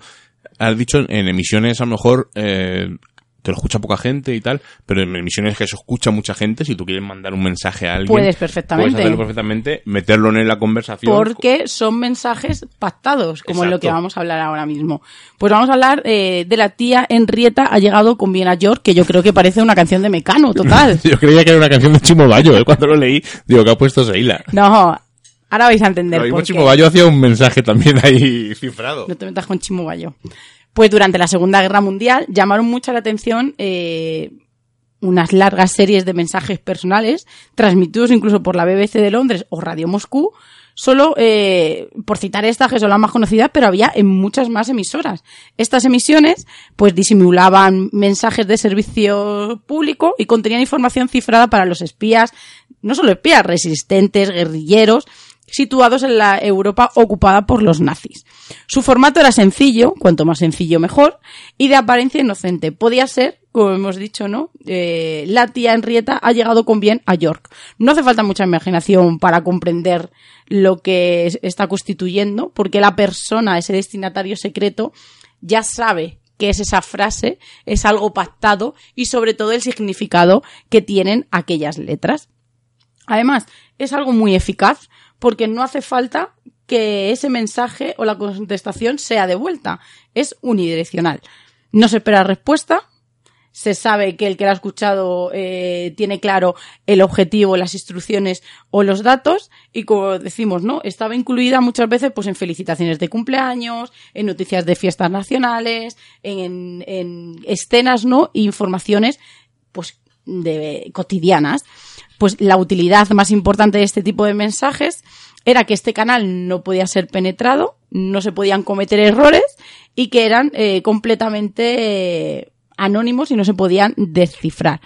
has dicho en emisiones a lo mejor eh, que lo escucha poca gente y tal, pero en emisiones que se escucha mucha gente, si tú quieres mandar un mensaje a alguien, Puedes perfectamente. puedes hacerlo perfectamente, meterlo en la conversación. porque son mensajes pactados, como es lo que Exacto. vamos a hablar ahora mismo. Pues vamos a hablar eh, de la tía Henrietta ha llegado con bien a York, que yo creo que parece una canción de Mecano, total. Yo creía que era una canción de Chimo Bayo, ¿eh? cuando lo leí, digo que ha puesto Seila. No, ahora vais a entender Lo mismo. Chimo Bayo hacía un mensaje también ahí cifrado. No te metas con Chimo Bayo. Pues durante la Segunda Guerra Mundial llamaron mucha la atención eh, unas largas series de mensajes personales, transmitidos incluso por la BBC de Londres o Radio Moscú, solo eh, por citar estas que son las más conocidas, pero había en muchas más emisoras. Estas emisiones pues disimulaban mensajes de servicio público y contenían información cifrada para los espías, no solo espías, resistentes, guerrilleros, situados en la Europa ocupada por los nazis. Su formato era sencillo, cuanto más sencillo mejor, y de apariencia inocente. Podía ser, como hemos dicho, ¿no? Eh, la tía Henrietta ha llegado con bien a York. No hace falta mucha imaginación para comprender lo que es- está constituyendo, porque la persona, ese destinatario secreto, ya sabe que es esa frase, es algo pactado y sobre todo el significado que tienen aquellas letras. Además, es algo muy eficaz porque no hace falta que ese mensaje o la contestación sea de vuelta. Es unidireccional. No se espera respuesta. Se sabe que el que la ha escuchado eh, tiene claro el objetivo, las instrucciones o los datos y como decimos, ¿no? Estaba incluida muchas veces pues en felicitaciones de cumpleaños, en noticias de fiestas nacionales, en, en escenas, ¿no? Informaciones pues de cotidianas pues la utilidad más importante de este tipo de mensajes era que este canal no podía ser penetrado, no se podían cometer errores y que eran eh, completamente eh, anónimos y no se podían descifrar.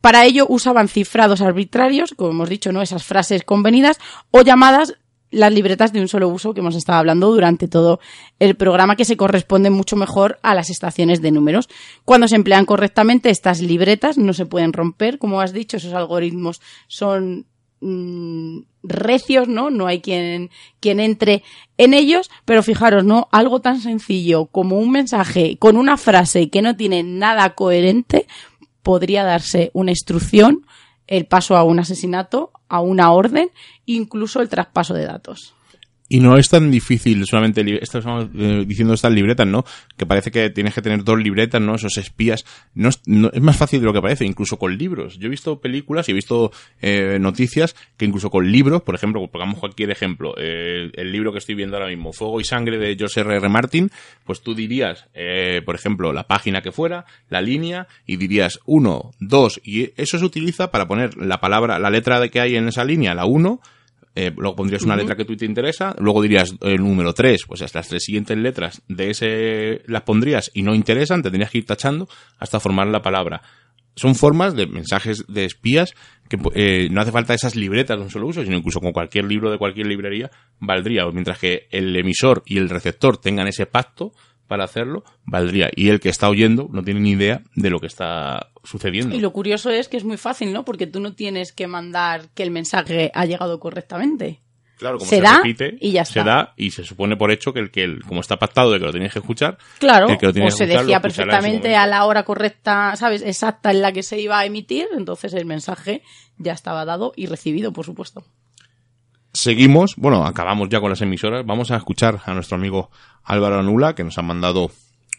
Para ello usaban cifrados arbitrarios, como hemos dicho, ¿no? Esas frases convenidas o llamadas las libretas de un solo uso que hemos estado hablando durante todo el programa que se corresponden mucho mejor a las estaciones de números. Cuando se emplean correctamente estas libretas no se pueden romper, como has dicho, esos algoritmos son mm, recios, ¿no? No hay quien, quien entre en ellos, pero fijaros, ¿no? Algo tan sencillo como un mensaje con una frase que no tiene nada coherente podría darse una instrucción, el paso a un asesinato, a una orden, incluso el traspaso de datos. Y no es tan difícil solamente, estamos eh, diciendo estas libretas, ¿no? Que parece que tienes que tener dos libretas, ¿no? Esos espías. No es, no- es más fácil de lo que parece, incluso con libros. Yo he visto películas y he visto eh, noticias que incluso con libros, por ejemplo, pongamos cualquier ejemplo, eh, el libro que estoy viendo ahora mismo, Fuego y Sangre de George R. R. Martin, pues tú dirías, eh, por ejemplo, la página que fuera, la línea, y dirías uno, dos, y eso se utiliza para poner la palabra, la letra que hay en esa línea, la uno, eh, luego pondrías una letra que tú te interesa, luego dirías el número 3, pues las tres siguientes letras de ese las pondrías y no interesan, tendrías que ir tachando hasta formar la palabra. son formas de mensajes de espías que eh, no hace falta esas libretas de un solo uso, sino incluso con cualquier libro de cualquier librería valdría. Mientras que el emisor y el receptor tengan ese pacto para hacerlo, valdría. Y el que está oyendo no tiene ni idea de lo que está sucediendo. Y lo curioso es que es muy fácil, ¿no? Porque tú no tienes que mandar que el mensaje ha llegado correctamente. Claro, como se se, da repite, y ya se da y se supone por hecho que el que, el- como está pactado de que lo tienes que escuchar, Claro, el que lo o que se escuchar, decía perfectamente a la hora correcta, ¿sabes? Exacta en la que se iba a emitir, entonces el mensaje ya estaba dado y recibido, por supuesto. Seguimos, bueno, acabamos ya con las emisoras. Vamos a escuchar a nuestro amigo Álvaro Anula, que nos ha mandado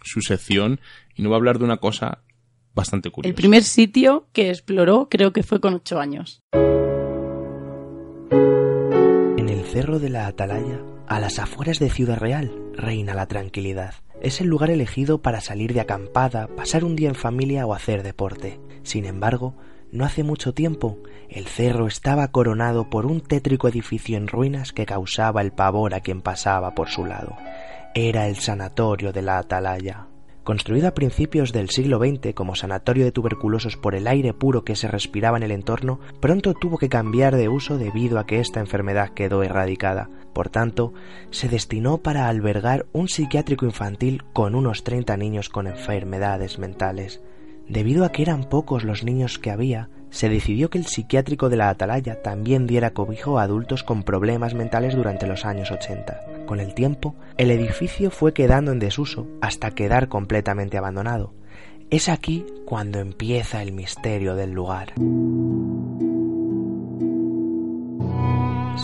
su sección y nos va a hablar de una cosa bastante curiosa. El primer sitio que exploró creo que fue con ocho años. En el cerro de la Atalaya, a las afueras de Ciudad Real, reina la tranquilidad. Es el lugar elegido para salir de acampada, pasar un día en familia o hacer deporte. Sin embargo, no hace mucho tiempo, el cerro estaba coronado por un tétrico edificio en ruinas que causaba el pavor a quien pasaba por su lado. Era el sanatorio de la Atalaya. Construido a principios del siglo XX como sanatorio de tuberculosos por el aire puro que se respiraba en el entorno, pronto tuvo que cambiar de uso debido a que esta enfermedad quedó erradicada. Por tanto, se destinó para albergar un psiquiátrico infantil con unos 30 niños con enfermedades mentales. Debido a que eran pocos los niños que había, se decidió que el psiquiátrico de la Atalaya también diera cobijo a adultos con problemas mentales durante los años 80. Con el tiempo, el edificio fue quedando en desuso hasta quedar completamente abandonado. Es aquí cuando empieza el misterio del lugar.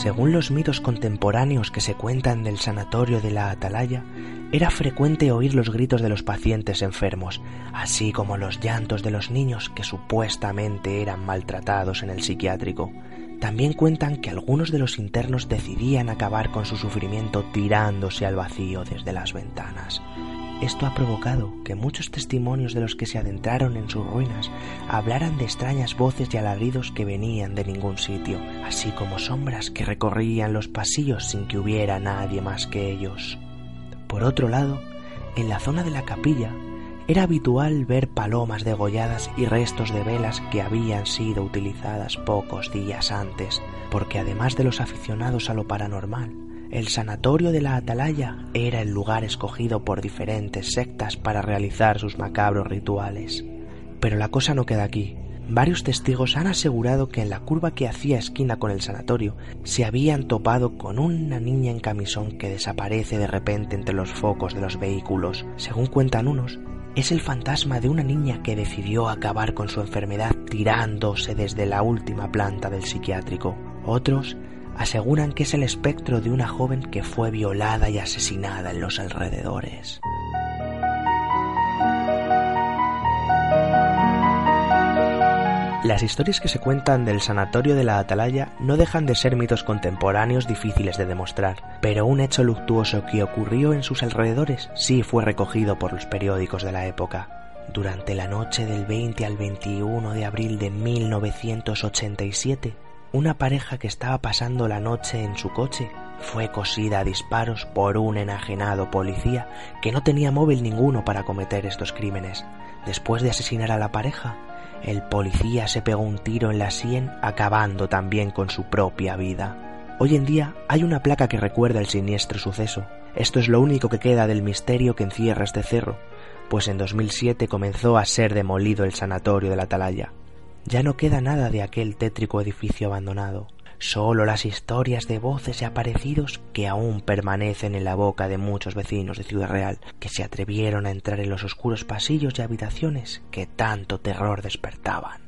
Según los mitos contemporáneos que se cuentan del sanatorio de la Atalaya, era frecuente oír los gritos de los pacientes enfermos, así como los llantos de los niños que supuestamente eran maltratados en el psiquiátrico. También cuentan que algunos de los internos decidían acabar con su sufrimiento tirándose al vacío desde las ventanas. Esto ha provocado que muchos testimonios de los que se adentraron en sus ruinas hablaran de extrañas voces y alaridos que venían de ningún sitio, así como sombras que recorrían los pasillos sin que hubiera nadie más que ellos. Por otro lado, en la zona de la capilla era habitual ver palomas degolladas y restos de velas que habían sido utilizadas pocos días antes, porque además de los aficionados a lo paranormal, el sanatorio de la Atalaya era el lugar escogido por diferentes sectas para realizar sus macabros rituales. Pero la cosa no queda aquí. Varios testigos han asegurado que en la curva que hacía esquina con el sanatorio se habían topado con una niña en camisón que desaparece de repente entre los focos de los vehículos. Según cuentan unos, es el fantasma de una niña que decidió acabar con su enfermedad tirándose desde la última planta del psiquiátrico. Otros aseguran que es el espectro de una joven que fue violada y asesinada en los alrededores. Las historias que se cuentan del sanatorio de la Atalaya no dejan de ser mitos contemporáneos difíciles de demostrar, pero un hecho luctuoso que ocurrió en sus alrededores sí fue recogido por los periódicos de la época. Durante la noche del 20 al 21 de abril de 1987, una pareja que estaba pasando la noche en su coche fue cosida a disparos por un enajenado policía que no tenía móvil ninguno para cometer estos crímenes. Después de asesinar a la pareja, el policía se pegó un tiro en la sien, acabando también con su propia vida. Hoy en día hay una placa que recuerda el siniestro suceso. Esto es lo único que queda del misterio que encierra este cerro, pues en 2007 comenzó a ser demolido el sanatorio de la Atalaya. Ya no queda nada de aquel tétrico edificio abandonado, solo las historias de voces y aparecidos que aún permanecen en la boca de muchos vecinos de Ciudad Real, que se atrevieron a entrar en los oscuros pasillos y habitaciones que tanto terror despertaban.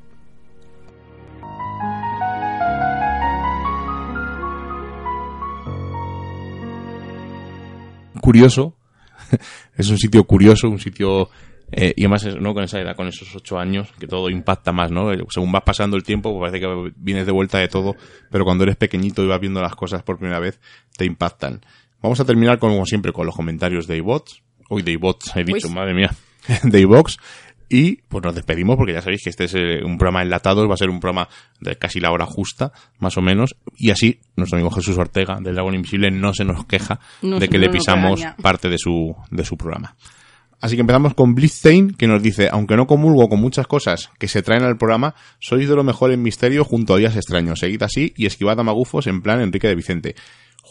Curioso. es un sitio curioso, un sitio... eh, y además, ¿no? Con esa edad, con esos ocho años, que todo impacta más, ¿no? Según vas pasando el tiempo, pues parece que vienes de vuelta de todo, pero cuando eres pequeñito y vas viendo las cosas por primera vez, te impactan. Vamos a terminar, como siempre, con los comentarios de iBots. Hoy de iBots, he dicho, Uy. madre mía, de iBox. Y pues nos despedimos porque ya sabéis que este es eh, un programa enlatado, va a ser un programa de casi la hora justa, más o menos. Y así nuestro amigo Jesús Ortega del Dragón Invisible no se nos queja No de que no le pisamos parte de su, de su programa. Así que empezamos con Blitzstein, que nos dice, aunque no comulgo con muchas cosas que se traen al programa, sois de lo mejor en misterio junto a días extraños. Seguid así y esquivad a magufos en plan Enrique de Vicente.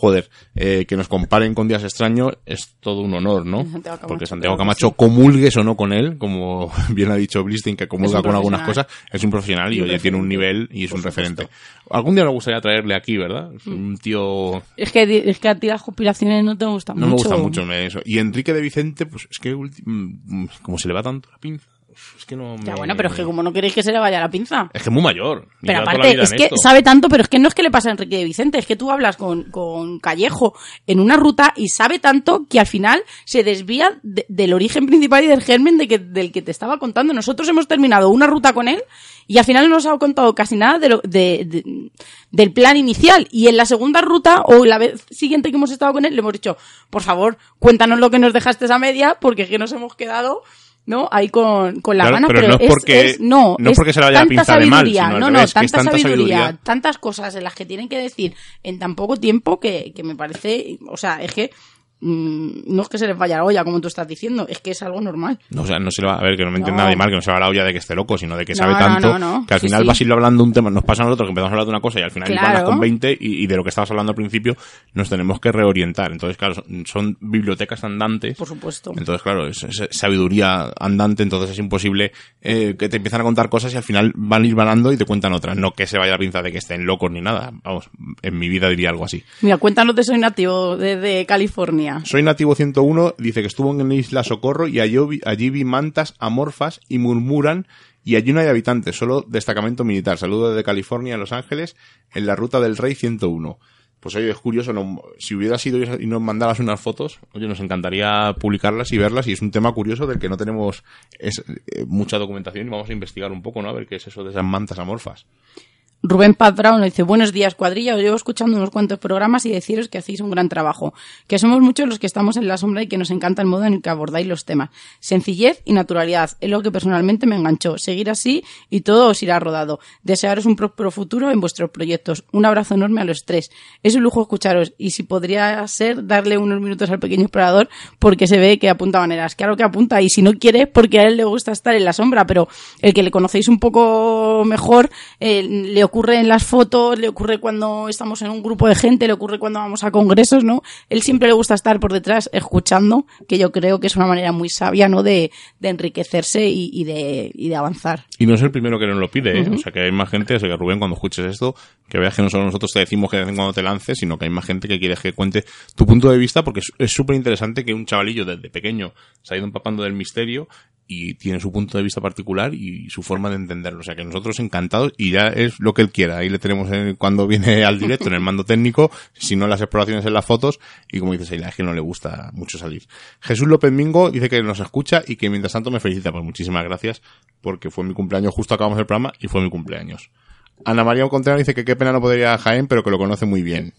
Joder, eh, que nos comparen con días extraños es todo un honor, ¿no? Santiago Camacho, Porque Santiago Camacho, sí. comulgues o no con él, como bien ha dicho Blitzstein, que comulga con algunas cosas, es un profesional y oye, tiene un nivel y es un supuesto. referente. Algún día nos gustaría traerle aquí, ¿verdad? Es un tío Es que, es que a ti las conspiraciones no te gustan no mucho. me gusta mucho me- eso. Y Enrique de Vicente, pues es que ulti- mm, mm, como se le va tanto la pinza, es que no Ya bueno, pero es que como no queréis que se le vaya la pinza. Es que es muy mayor. Pero aparte, es que esto. sabe tanto, pero es que no es que le pasa a Enrique de Vicente, es que tú hablas con, con Callejo en una ruta y sabe tanto que al final se desvía de- del origen principal y del germen de que, del que te estaba contando. Nosotros hemos terminado una ruta con él y al final no nos ha contado casi nada de lo- de- de- del plan inicial. Y en la segunda ruta o la vez siguiente que hemos estado con él le hemos dicho, por favor, cuéntanos lo que nos dejaste a media porque es que nos hemos quedado... ¿no? Ahí con, con la Claro, gana, pero pero, no es porque- no, no es porque se vaya la tanta pinza de mal, sino no, revés, no, es tanta, tanta sabiduría, sabiduría. tantas cosas en las que tienen que decir en tan poco tiempo que, que me parece, o sea, es que no es que se les vaya la olla, como tú estás diciendo, es que es algo normal. No, o sea, no se va a ver que no me entienda No. nadie mal, que no se va la olla de que esté loco, sino de que No, sabe tanto no, que al Sí, final sí. vas a ir hablando un tema, nos pasa a nosotros que empezamos a hablar de una cosa y al final Claro. con 20 y, y de lo que estabas hablando al principio nos tenemos que reorientar. Entonces, claro, son, son bibliotecas andantes. Por supuesto. Entonces, claro, es, es sabiduría andante, entonces es imposible eh, que te empiezan a contar cosas y al final van a ir vanando y te cuentan otras. No que se vaya la pinza de que estén locos ni nada. Vamos, en mi vida diría algo así. Mira, cuéntanos de Soy Nativo de, de Soy nativo 101, dice que estuvo en Isla Socorro y allí, vi- mantas amorfas y murmuran y allí no hay habitantes, solo destacamento militar. Saludo desde California a Los Ángeles en la ruta del Rey 101. Pues oye, es curioso, no- si hubiera sido y nos mandaras unas fotos, oye, nos encantaría publicarlas y verlas y es un tema curioso del que no tenemos eh, mucha documentación y vamos a investigar un poco, ¿no? A ver qué es eso de esas mantas amorfas. Rubén Paz Brown dice, buenos días cuadrilla, os llevo escuchando unos cuantos programas y deciros que hacéis un gran trabajo, que somos muchos los que estamos en la sombra y que nos encanta el modo en el que abordáis los temas. Sencillez y naturalidad, es lo que personalmente me enganchó. Seguir así y todo os irá rodado. Desearos un próspero futuro en vuestros proyectos. Un abrazo enorme a los tres. Es un lujo escucharos y si podría ser darle unos minutos al pequeño explorador porque se ve que apunta maneras. Claro que apunta y si no quiere porque a él le gusta estar en la sombra, pero el que le conocéis un poco mejor eh, le ocurre en las fotos, le ocurre cuando estamos en un grupo de gente, le ocurre cuando vamos a congresos, ¿no? Él siempre le gusta estar por detrás escuchando, que yo creo que es una manera muy sabia, ¿no? De, de enriquecerse y, y de, y de avanzar. Y no es el primero que nos lo pide, ¿eh? O sea, que hay más gente, o sea, que Rubén, cuando escuches esto, que veas que no solo nosotros te decimos que de vez en cuando te lances, sino que hay más gente que quiere que cuente tu punto de vista, porque es- es súper interesante que un chavalillo desde pequeño se ha ido empapando del misterio y tiene su punto de vista particular y su forma de entenderlo. O sea, que nosotros encantados y ya es lo que él quiera. Ahí le tenemos en- cuando viene al directo en el mando técnico, si no en las exploraciones en las fotos, y como dices, a es que no le gusta mucho salir. Jesús López Mingo dice que nos escucha y que mientras tanto me felicita. Pues muchísimas gracias, porque fue mi cumpleaños, justo acabamos el programa y fue mi cumpleaños. Ana María Contreras dice que qué pena no poder ir a Jaén, pero que lo conoce muy bien.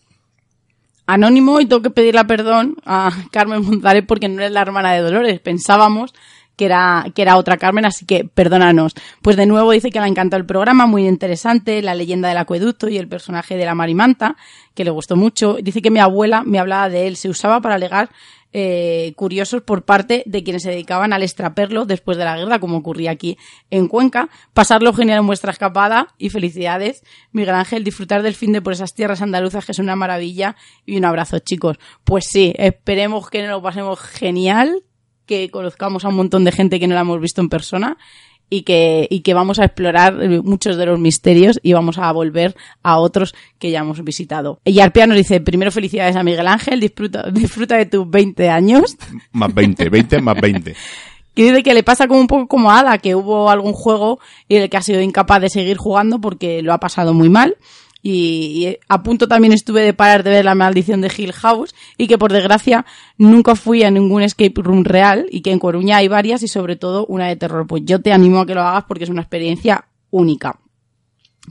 Anónimo y tengo que pedirle perdón a Carmen Montares porque no es la hermana de Dolores. Pensábamos que era, que era otra Carmen, así que perdónanos. Pues de nuevo dice que le ha encantado el programa, muy interesante, la leyenda del acueducto y el personaje de la Marimanta, que le gustó mucho. Dice que mi abuela me hablaba de él, se usaba para alegar eh, curiosos por parte de quienes se dedicaban al extraperlo después de la guerra, como ocurría aquí en Cuenca. Pasarlo genial en vuestra escapada y felicidades, Miguel Ángel, disfrutar del fin de por esas tierras andaluzas que es una maravilla y un abrazo chicos. Pues sí, esperemos que nos lo pasemos genial, que conozcamos a un montón de gente que no la hemos visto en persona y que, y que vamos a explorar eh, muchos de los misterios y vamos a volver a otros que ya hemos visitado. Y Arpia nos dice, primero felicidades a Miguel Ángel, disfruta, disfruta de tus 20 años. Más 20, 20 más 20. Y dice que le pasa como un poco como a Ada, que hubo algún juego en el que ha sido incapaz de seguir jugando porque lo ha pasado muy mal. Y, a punto también estuve de parar de ver la maldición de Hill House y que por desgracia nunca fui a ningún escape room real y que en Coruña hay varias y sobre todo una de terror. Pues yo te animo a que lo hagas porque es una experiencia única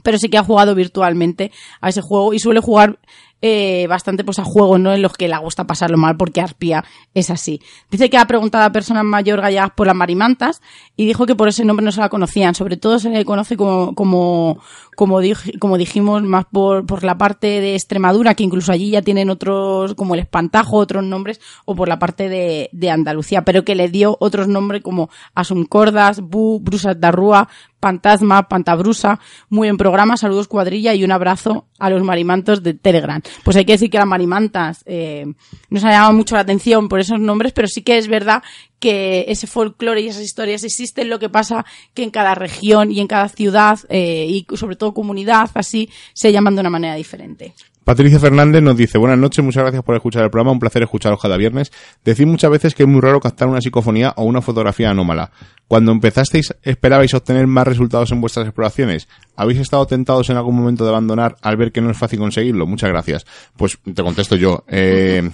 pero sí que ha jugado virtualmente a ese juego y suele jugar eh, bastante pues a juegos ¿no? en los que le gusta pasarlo mal porque Arpía es así. Dice que ha preguntado a personas mayor gallegas por las marimantas y dijo que por ese nombre no se la conocían. Sobre todo se le conoce como, como, como, dij- como dijimos, más por, por la parte de Extremadura, que incluso allí ya tienen otros, como el espantajo, otros nombres, o por la parte de, Andalucía, pero que le dio otros nombres como Asuncordas, Bu, Brusas da Rúa, Pantasma, Pantabrusa, muy buen programa, saludos cuadrilla y un abrazo a los marimantos de Telegram. Pues hay que decir que las marimantas eh, nos ha llamado mucho la atención por esos nombres, pero sí que es verdad que ese folclore y esas historias existen, lo que pasa que en cada región y en cada ciudad eh, y sobre todo comunidad así se llaman de una manera diferente. Patricia Fernández nos dice, buenas noches, muchas gracias por escuchar el programa, un placer escucharos cada viernes. Decid muchas veces que es muy raro captar una psicofonía o una fotografía anómala. Cuando empezasteis, ¿esperabais obtener más resultados en vuestras exploraciones? ¿Habéis estado tentados en algún momento de abandonar al ver que no es fácil conseguirlo? Muchas gracias. Pues te contesto yo. Eh,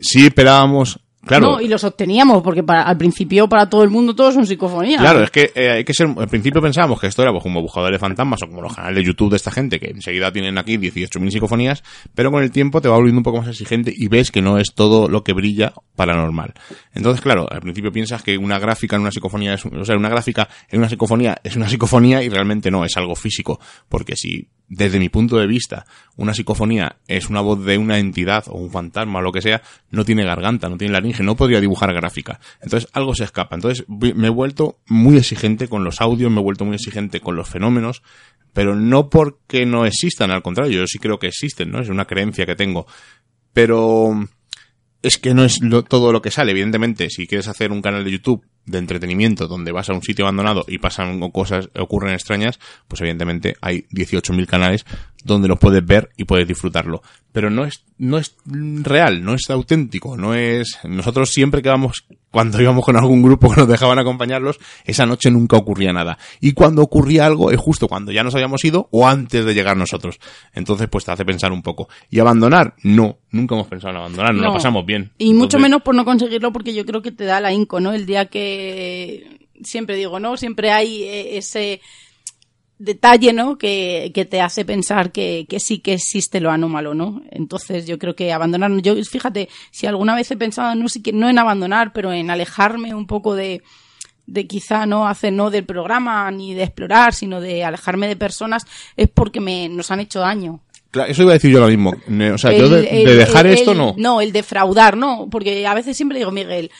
sí esperábamos... Claro, No, y los obteníamos, porque para, al principio para todo el mundo todos son psicofonías. Claro, es que eh, hay que ser. Al principio pensábamos que esto era pues, como buscadores de fantasmas o como los canales de YouTube de esta gente que enseguida tienen aquí 18.000 psicofonías, pero con el tiempo te va volviendo un poco más exigente y ves que no es todo lo que brilla paranormal. Entonces, claro, al principio piensas que una gráfica en una psicofonía es. O sea, una gráfica en una psicofonía es una psicofonía y realmente no, es algo físico. Porque si, desde mi punto de vista, una psicofonía es una voz de una entidad o un fantasma o lo que sea, no tiene garganta, no tiene laringe, no podría dibujar gráfica. Entonces algo se escapa. Entonces me he vuelto muy exigente con los audios, me he vuelto muy exigente con los fenómenos, pero no porque no existan, al contrario, yo sí creo que existen, ¿no? Es una creencia que tengo. Pero es que no es todo lo que sale. Evidentemente, si quieres hacer un canal de YouTube de entretenimiento donde vas a un sitio abandonado y pasan cosas, ocurren extrañas, pues evidentemente hay 18.000 canales donde los puedes ver y puedes disfrutarlo. Pero no es, no es real, no es auténtico, no es, nosotros siempre que vamos, cuando íbamos con algún grupo que nos dejaban acompañarlos, esa noche nunca ocurría nada. Y cuando ocurría algo es justo cuando ya nos habíamos ido o antes de llegar nosotros. Entonces pues te hace pensar un poco. ¿Y abandonar? No, nunca hemos pensado en abandonar, No. lo pasamos bien. Y mucho menos por no conseguirlo, porque yo creo que te da la inco, ¿no? El día que siempre digo, ¿no? Siempre hay eh, ese detalle, ¿no? Que, que te hace pensar que, que sí que existe lo anómalo, ¿no? Entonces yo creo que abandonar, yo fíjate, si alguna vez he pensado, no, sé, no en abandonar, pero en alejarme un poco de, de quizá no hacer no del programa ni de explorar, sino de alejarme de personas, es porque me, nos han hecho daño. Claro, eso iba a decir yo ahora mismo. O sea, yo de, el- de dejar el- esto no. No, el defraudar, no. Porque a veces siempre digo, Miguel,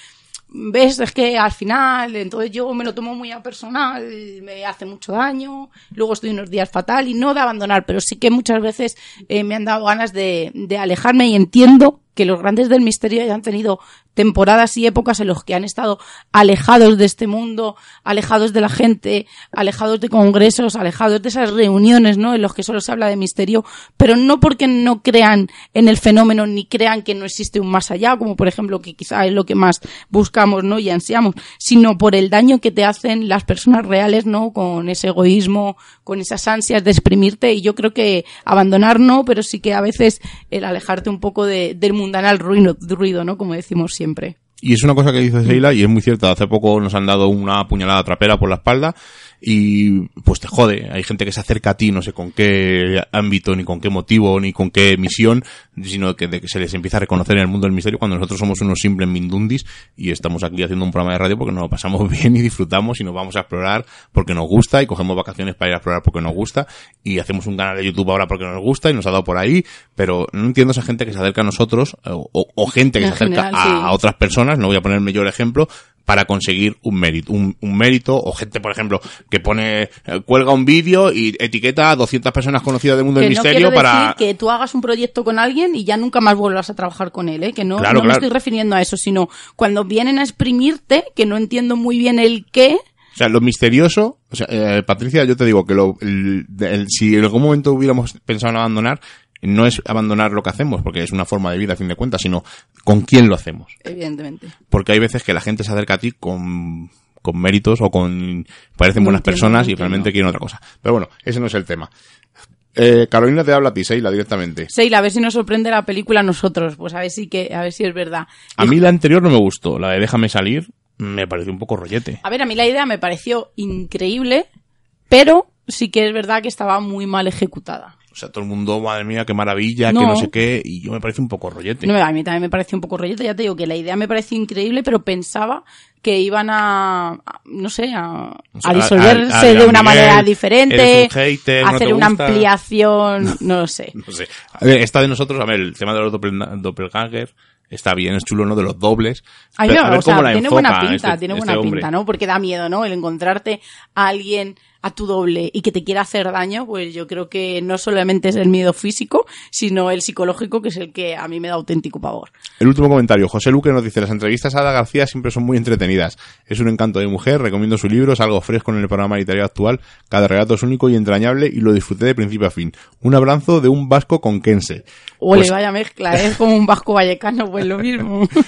ves, es que al final, entonces yo me lo tomo muy a personal, me hace mucho daño, luego estoy unos días fatal y no de abandonar, pero sí que muchas veces eh, me han dado ganas de, de alejarme y entiendo que los grandes del misterio hayan tenido temporadas y épocas en los que han estado alejados de este mundo, alejados de la gente, alejados de congresos, alejados de esas reuniones, ¿no? En los que solo se habla de misterio, pero no porque no crean en el fenómeno ni crean que no existe un más allá, como por ejemplo que quizá es lo que más buscamos, ¿no? Y ansiamos, sino por el daño que te hacen las personas reales, ¿no? Con ese egoísmo, con esas ansias de exprimirte y yo creo que abandonar no, pero sí que a veces el alejarte un poco de, del mundanal ruido, ruido, ¿no? Como decimos siempre. Y es una cosa que dice Sheila y es muy cierta. Hace poco nos han dado una puñalada trapera por la espalda y pues te jode. Hay gente que se acerca a ti, no sé con qué ámbito, ni con qué motivo, ni con qué misión, sino que, de que se les empieza a reconocer en el mundo del misterio cuando nosotros somos unos simples mindundis y estamos aquí haciendo un programa de radio porque nos lo pasamos bien y disfrutamos y nos vamos a explorar porque nos gusta y cogemos vacaciones para ir a explorar porque nos gusta y hacemos un canal de YouTube ahora porque nos gusta y nos ha dado por ahí, pero no entiendo esa gente que se acerca a nosotros o, o- o gente que En se acerca general, a, sí. a otras personas, no voy a ponerme yo el ejemplo, para conseguir un mérito, un, un mérito, o gente, por ejemplo, que pone, eh, cuelga un vídeo y etiqueta a 200 personas conocidas del mundo que del no misterio para... decir que tú hagas un proyecto con alguien y ya nunca más vuelvas a trabajar con él, ¿eh? que no, Claro, no me estoy refiriendo a eso, sino cuando vienen a exprimirte, que no entiendo muy bien el qué, O sea, lo misterioso, o sea, eh, Patricia, yo te digo que lo, el- el- si en algún momento hubiéramos pensado en abandonar, no es abandonar lo que hacemos, porque es una forma de vida a fin de cuentas, sino con quién lo hacemos. evidentemente. Porque hay veces que la gente se acerca a ti con, con méritos o con, parecen No buenas entiendo, personas no y realmente quieren otra cosa. Pero bueno, ese no es el tema. Eh, Carolina te habla a ti, Seila, directamente. Seila, a ver si nos sorprende la película a nosotros, pues a ver si que, a ver si es verdad. A mí la anterior no me gustó, la de Déjame salir me pareció un poco rollete. A ver, a mí la idea me pareció increíble, pero sí que es verdad que estaba muy mal ejecutada. O sea, todo el mundo, madre mía, qué maravilla, que No. no sé qué, y yo me parece un poco rollete. No, a mí también me pareció un poco rollete, ya te digo que la idea me pareció increíble, pero pensaba que iban a, a- no sé, a, O sea, a disolverse a- de Miguel, una manera diferente, un hater, no hacer una gusta. ampliación, no lo sé. No sé. A ver, esta de nosotros, a ver, el tema de los doppel- doppelganger está bien, es chulo, ¿no? De los dobles. A mí Pero me- a ver o sea, cómo la tiene buena pinta, este- tiene este buena pinta, ¿no? Porque da miedo, ¿no? El encontrarte a alguien a tu doble y que te quiera hacer daño, pues yo creo que no solamente es el miedo físico, sino el psicológico, que es el que a mí me da auténtico pavor. El último comentario, José Luque nos dice, las entrevistas a Ada García siempre son muy entretenidas. Es un encanto de mujer, recomiendo su libro, es algo fresco en el programa literario actual, cada relato es único y entrañable y lo disfruté de principio a fin. Un abrazo de un vasco con Kense. Ole, Pues- vaya mezcla, ¿eh? es como un vasco vallecano, pues lo mismo.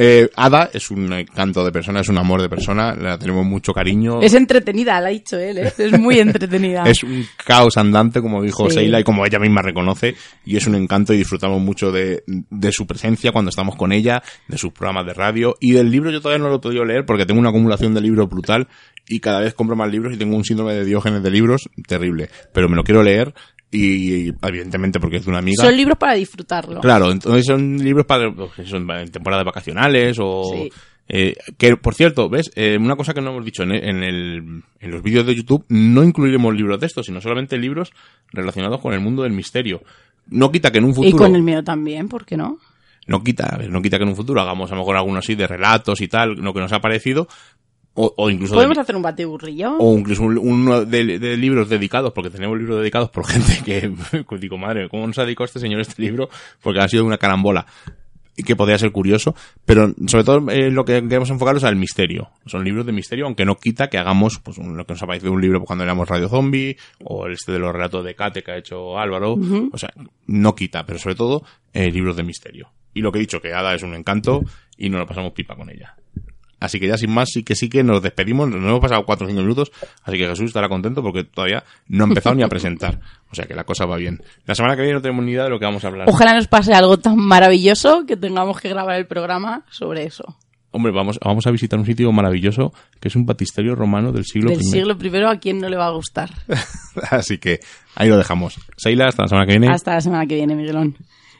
Eh, Ada es un encanto de persona, es un amor de persona, la tenemos mucho cariño. es entretenida, la ha dicho él, ¿eh? es muy entretenida. Es un caos andante, como dijo Sí. Seila y como ella misma reconoce, y es un encanto y disfrutamos mucho de, de su presencia cuando estamos con ella, de sus programas de radio y del libro yo todavía no lo he podido leer porque tengo una acumulación de libros brutal y cada vez compro más libros y tengo un síndrome de diógenes de libros terrible, pero me lo quiero leer y evidentemente porque es de una amiga. Son libros para disfrutarlo. Claro, entonces son libros para pues, son temporadas vacacionales o Sí. Eh, que por cierto, ves, Eh, una cosa que no hemos dicho en, en el en los vídeos de YouTube no incluiremos libros de estos, sino solamente libros relacionados con el mundo del misterio. No quita que en un futuro Y con el miedo también, ¿por qué no? no quita, no quita que en un futuro hagamos a lo mejor algunos así de relatos y tal, lo que nos ha parecido o, o incluso de- Podemos hacer un batiburrillo. o incluso un- uno de, de libros dedicados, porque tenemos libros dedicados por gente que, digo, madre, ¿cómo nos ha dedicado este señor este libro? Porque ha sido una carambola que podría ser curioso, pero sobre todo eh, lo que queremos enfocarnos al misterio. Son libros de misterio, aunque no quita que hagamos pues un- lo que nos ha parecido un libro cuando éramos Radio Zombie, o este de los relatos de Kate que ha hecho Álvaro, o sea, no quita, pero sobre todo eh, libros de misterio. Y lo que he dicho, que Ada es un encanto y nos lo pasamos pipa con ella. Así que ya sin más, sí que sí que nos despedimos. Nos hemos pasado 4 o 5 minutos. Así que Jesús estará contento porque todavía no ha empezado ni a presentar. O sea que la cosa va bien. La semana que viene no tenemos ni idea de lo que vamos a hablar. Ojalá nos pase algo tan maravilloso que tengamos que grabar el programa sobre eso. Hombre, vamos, vamos a visitar un sitio maravilloso que es un batisterio romano del siglo Del I. siglo primero a quien no le va a gustar. Así que ahí lo dejamos. Seila, hasta la semana que viene. Hasta la semana que viene, Miguelón.